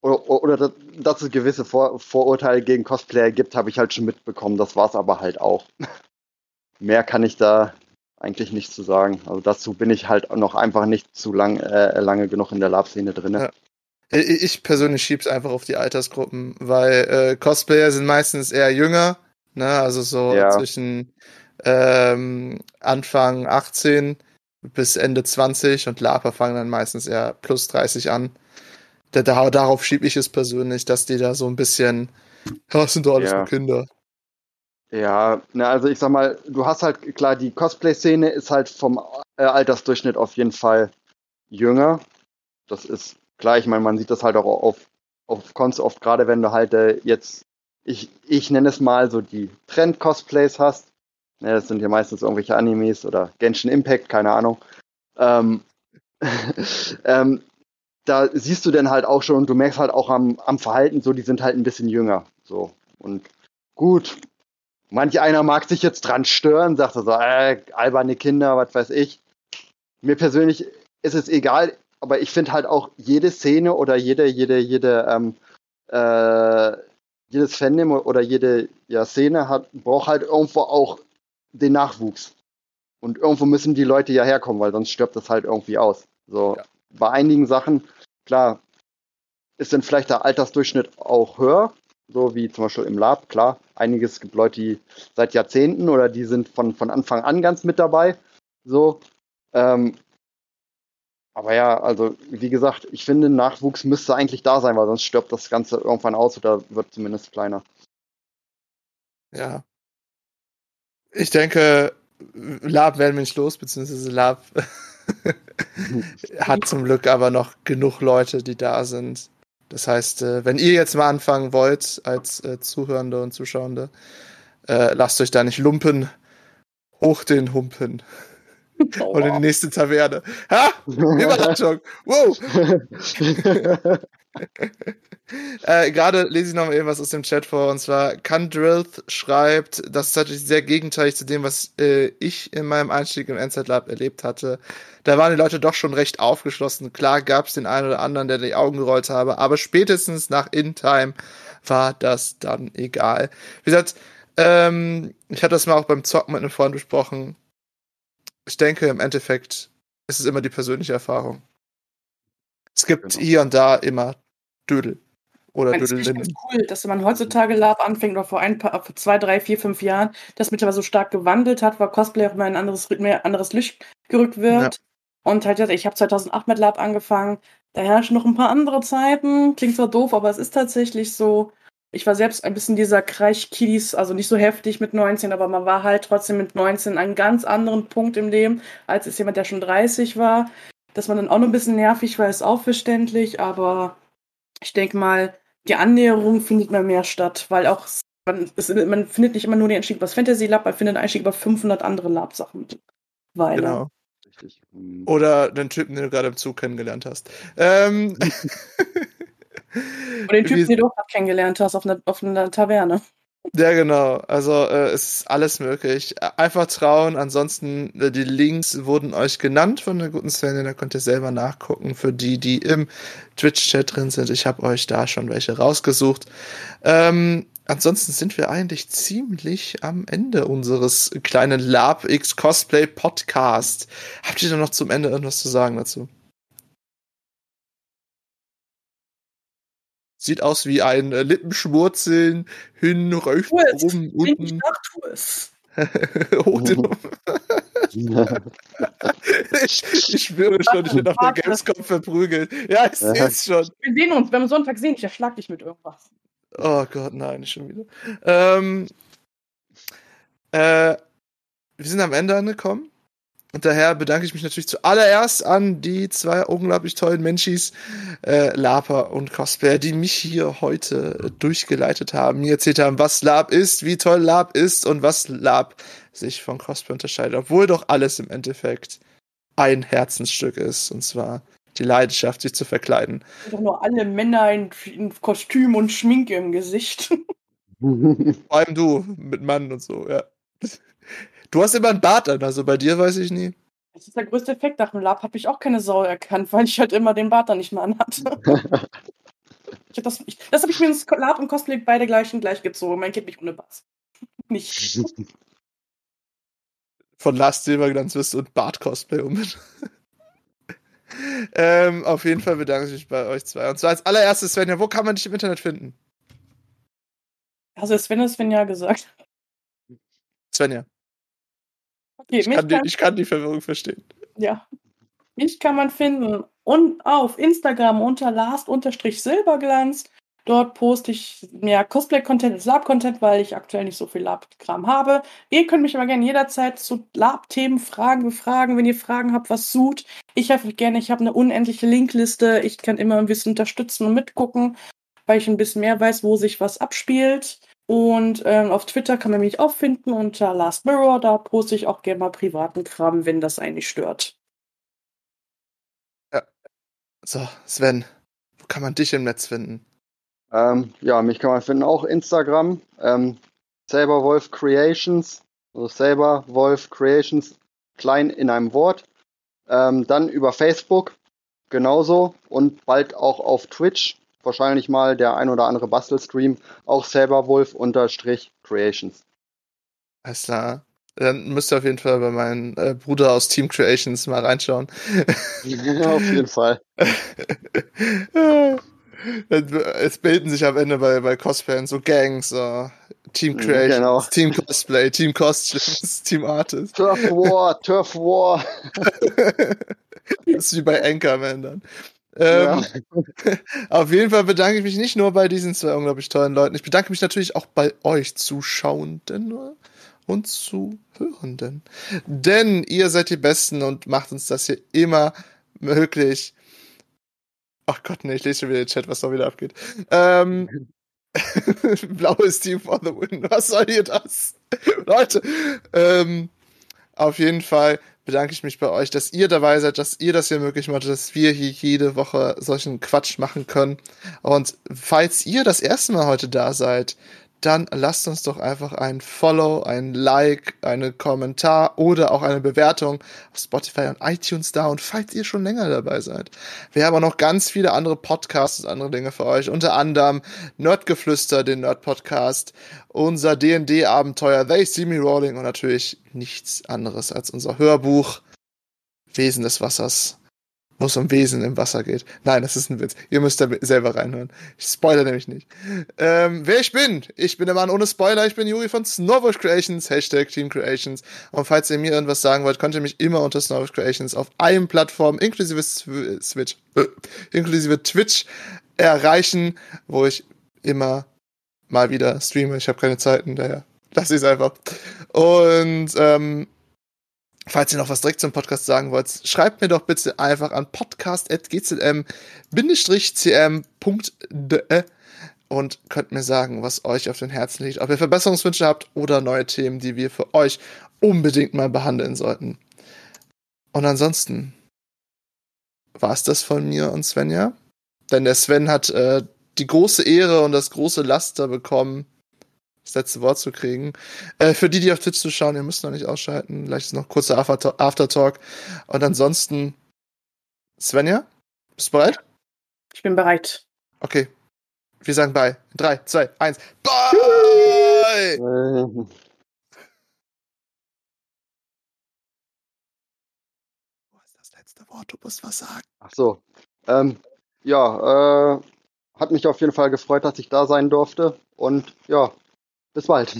S3: oder, oder dass es gewisse Vor Vorurteile gegen Cosplayer gibt, habe ich halt schon mitbekommen. Das war es aber halt auch. Mehr kann ich da eigentlich nicht zu sagen. Also dazu bin ich halt noch einfach nicht zu lang, äh, lange genug in der Lab-Szene drin. Ja.
S1: Ich persönlich schieb's einfach auf die Altersgruppen, weil äh, Cosplayer sind meistens eher jünger Ne? Also so ja. zwischen ähm, Anfang 18 bis Ende 20 und Laper fangen dann meistens eher plus 30 an. Da, da, darauf schiebe ich es persönlich, dass die da so ein bisschen, das sind doch alles ja. Kinder.
S3: Ja, na, also ich sag mal, du hast halt, klar, die Cosplay-Szene ist halt vom äh, Altersdurchschnitt auf jeden Fall jünger. Das ist klar, ich meine, man sieht das halt auch auf, auf Cons oft, gerade wenn du halt äh, jetzt ich, ich nenne es mal so die Trend-Cosplays hast. Ja, das sind ja meistens irgendwelche Animes oder Genshin Impact, keine Ahnung. Ähm, ähm, da siehst du dann halt auch schon und du merkst halt auch am, am Verhalten so, die sind halt ein bisschen jünger. So. Und gut, manch einer mag sich jetzt dran stören, sagt er so, äh, alberne Kinder, was weiß ich. Mir persönlich ist es egal, aber ich finde halt auch jede Szene oder jede, jede, jede ähm, äh, jedes Fandom oder jede ja, Szene hat, braucht halt irgendwo auch den Nachwuchs. Und irgendwo müssen die Leute ja herkommen, weil sonst stirbt das halt irgendwie aus. So, ja. bei einigen Sachen, klar, ist dann vielleicht der Altersdurchschnitt auch höher, so wie zum Beispiel im Lab, klar. Einiges gibt Leute, die seit Jahrzehnten oder die sind von, von Anfang an ganz mit dabei. So. Ähm, aber ja, also wie gesagt, ich finde, Nachwuchs müsste eigentlich da sein, weil sonst stirbt das Ganze irgendwann aus oder wird zumindest kleiner.
S1: Ja. Ich denke, Lab werden wir nicht los, beziehungsweise Lab hat zum Glück aber noch genug Leute, die da sind. Das heißt, äh, wenn ihr jetzt mal anfangen wollt, als äh, Zuhörende und Zuschauende, äh, lasst euch da nicht lumpen. Hoch den Humpen. Oh, und in die nächste Taverne. Ha! Überraschung! Wow! äh, Gerade lese ich noch mal irgendwas aus dem Chat vor. Und zwar, Kandrilth schreibt, das ist tatsächlich sehr gegenteilig zu dem, was äh, ich in meinem Einstieg im NZ Lab erlebt hatte. Da waren die Leute doch schon recht aufgeschlossen. Klar gab es den einen oder anderen, der die Augen gerollt habe, aber spätestens nach In-Time war das dann egal. Wie gesagt, ähm, ich hatte das mal auch beim Zocken mit einem Freund besprochen ich denke, im Endeffekt ist es immer die persönliche Erfahrung. Es gibt genau. hier und da immer Dödel. Oder
S2: ich Dödel. Das ist cool, dass man heutzutage Lab anfängt oder vor ein paar, vor zwei, drei, vier, fünf Jahren, das mittlerweile so stark gewandelt hat, weil Cosplay auch immer ein anderes, mehr anderes Licht gerückt wird. Ja. Und halt, ich habe 2008 mit Lab angefangen. Da herrschen noch ein paar andere Zeiten. Klingt zwar doof, aber es ist tatsächlich so ich war selbst ein bisschen dieser Kreich Kiddies, also nicht so heftig mit 19, aber man war halt trotzdem mit 19 an einem ganz anderen Punkt im Leben, als es jemand, der schon 30 war. Dass man dann auch noch ein bisschen nervig war, ist auch verständlich, aber ich denke mal, die Annäherung findet mehr mehr statt, weil auch man, es, man findet nicht immer nur den Einstieg über das Fantasy Lab, man findet den Einstieg über 500 andere Lab-Sachen. Genau.
S1: Hm. Oder den Typen, den du gerade im Zug kennengelernt hast. Ähm.
S2: Und den Typen, den du auch kennengelernt hast auf einer, auf einer Taverne.
S1: Ja, genau. Also äh, es ist alles möglich. Einfach trauen. Ansonsten, äh, die Links wurden euch genannt von der guten Svenja. Da könnt ihr selber nachgucken. Für die, die im Twitch-Chat drin sind. Ich habe euch da schon welche rausgesucht. Ähm, ansonsten sind wir eigentlich ziemlich am Ende unseres kleinen LabX Cosplay Podcast. Habt ihr da noch zum Ende irgendwas zu sagen dazu? Sieht aus wie ein äh, Lippenschmurzeln, hin, rechts, rum, unten. oh, ich, ich schwöre schon, ich bin auf der Gamescom verprügelt. Ja, ich sehe es schon.
S2: Wir sehen uns, wenn wir Sonntag sehen, ich erschlag dich mit irgendwas.
S1: Oh Gott, nein, schon wieder. Ähm, äh, wir sind am Ende angekommen. Und daher bedanke ich mich natürlich zuallererst an die zwei unglaublich tollen Menschis, äh, Lapa und Cosplayer, die mich hier heute durchgeleitet haben, mir erzählt haben, was Lab ist, wie toll Lab ist und was Lab sich von Cosplay unterscheidet, obwohl doch alles im Endeffekt ein Herzensstück ist, und zwar die Leidenschaft, sich zu verkleiden.
S2: Doch nur alle Männer in, in Kostüm und Schminke im Gesicht.
S1: Vor allem du, mit Mann und so, ja. Du hast immer einen Bart an, also bei dir weiß ich nie.
S2: Das ist der größte Effekt. Nach dem Lab habe ich auch keine Sau erkannt, weil ich halt immer den Bart dann nicht mehr anhatte. ich das das habe ich mir ins Lab und Cosplay beide gleich und gleich gezogen. Mein Kind nicht ohne Bart. nicht.
S1: Von Last Silberglanz wirst du und Bart-Cosplay um. ähm, auf jeden Fall bedanke ich mich bei euch zwei. Und zwar als allererstes, Svenja, wo kann man dich im Internet finden?
S2: Also Sven ist Svenja gesagt.
S1: Svenja. Okay, ich, kann die, ich kann die Verwirrung verstehen.
S2: Ja. Mich kann man finden und auf Instagram unter last-silberglanz. Dort poste ich mehr Cosplay-Content als Lab-Content, weil ich aktuell nicht so viel Lab-Kram habe. Ihr könnt mich aber gerne jederzeit zu Lab-Themen fragen, befragen, wenn ihr Fragen habt, was sucht. Ich helfe gerne, ich habe eine unendliche Linkliste. Ich kann immer ein bisschen unterstützen und mitgucken, weil ich ein bisschen mehr weiß, wo sich was abspielt. Und ähm, auf Twitter kann man mich auch finden unter Last Mirror. Da poste ich auch gerne mal privaten Kram, wenn das einen nicht stört.
S1: Ja. So, Sven, wo kann man dich im Netz finden?
S3: Ähm, ja, mich kann man finden auch Instagram. Ähm, Saberwolf Creations. Also Saberwolf Creations, klein in einem Wort. Ähm, dann über Facebook genauso und bald auch auf Twitch wahrscheinlich mal der ein oder andere Bastelstream, auch Saberwolf-Creations.
S1: Alles klar. Dann müsst ihr auf jeden Fall bei meinem äh, Bruder aus Team Creations mal reinschauen.
S3: Ja, auf jeden Fall.
S1: es bilden sich am Ende bei, bei Cosplayern so Gangs, so Team mhm, Creations, genau. Team Cosplay, Team Costumes, Team Artist.
S3: Turf War, Turf War.
S1: das ist wie bei Anchorman dann. Ähm, ja. auf jeden Fall bedanke ich mich nicht nur bei diesen zwei unglaublich tollen Leuten. Ich bedanke mich natürlich auch bei euch Zuschauenden und Zuhörenden. Denn ihr seid die Besten und macht uns das hier immer möglich. Ach Gott, nee, ich lese schon wieder den Chat, was da wieder abgeht. Ähm, Blaues Team for the win. Was soll hier das? Leute, ähm, auf jeden Fall bedanke ich mich bei euch, dass ihr dabei seid, dass ihr das hier möglich macht, dass wir hier jede Woche solchen Quatsch machen können. Und falls ihr das erste Mal heute da seid, dann lasst uns doch einfach ein Follow, ein Like, einen Kommentar oder auch eine Bewertung auf Spotify und iTunes da. Und falls ihr schon länger dabei seid, wir haben auch noch ganz viele andere Podcasts und andere Dinge für euch. Unter anderem Nerdgeflüster, den Nerd-Podcast, unser D&D-Abenteuer They See Me Rolling und natürlich nichts anderes als unser Hörbuch Wesen des Wassers wo es um Wesen im Wasser geht. Nein, das ist ein Witz. Ihr müsst da selber reinhören. Ich spoilere nämlich nicht. Ähm, wer ich bin? Ich bin der Mann ohne Spoiler. Ich bin Juri von Snowbush Creations, Hashtag Team Creations. Und falls ihr mir irgendwas sagen wollt, könnt ihr mich immer unter Snowbush Creations auf allen Plattformen, inklusive Switch, äh, inklusive Twitch, erreichen, wo ich immer mal wieder streame. Ich habe keine Zeiten, daher lasse ich es einfach. Und ähm, Falls ihr noch was direkt zum Podcast sagen wollt, schreibt mir doch bitte einfach an podcast.gzm-cm.de und könnt mir sagen, was euch auf den Herzen liegt, ob ihr Verbesserungswünsche habt oder neue Themen, die wir für euch unbedingt mal behandeln sollten. Und ansonsten war es das von mir und Svenja. Denn der Sven hat äh, die große Ehre und das große Laster bekommen, das letzte Wort zu kriegen. Äh, für die, die auf Twitch zuschauen, ihr müsst noch nicht ausschalten. Vielleicht ist noch kurzer Aftertalk. Und ansonsten, Svenja, bist du bereit?
S2: Ich bin bereit.
S1: Okay. Wir sagen bye. Drei, zwei, eins. Bye! Wo ist das letzte Wort? Du musst was sagen.
S3: Ach so. Ähm, ja, äh, hat mich auf jeden Fall gefreut, dass ich da sein durfte. Und ja, bis bald.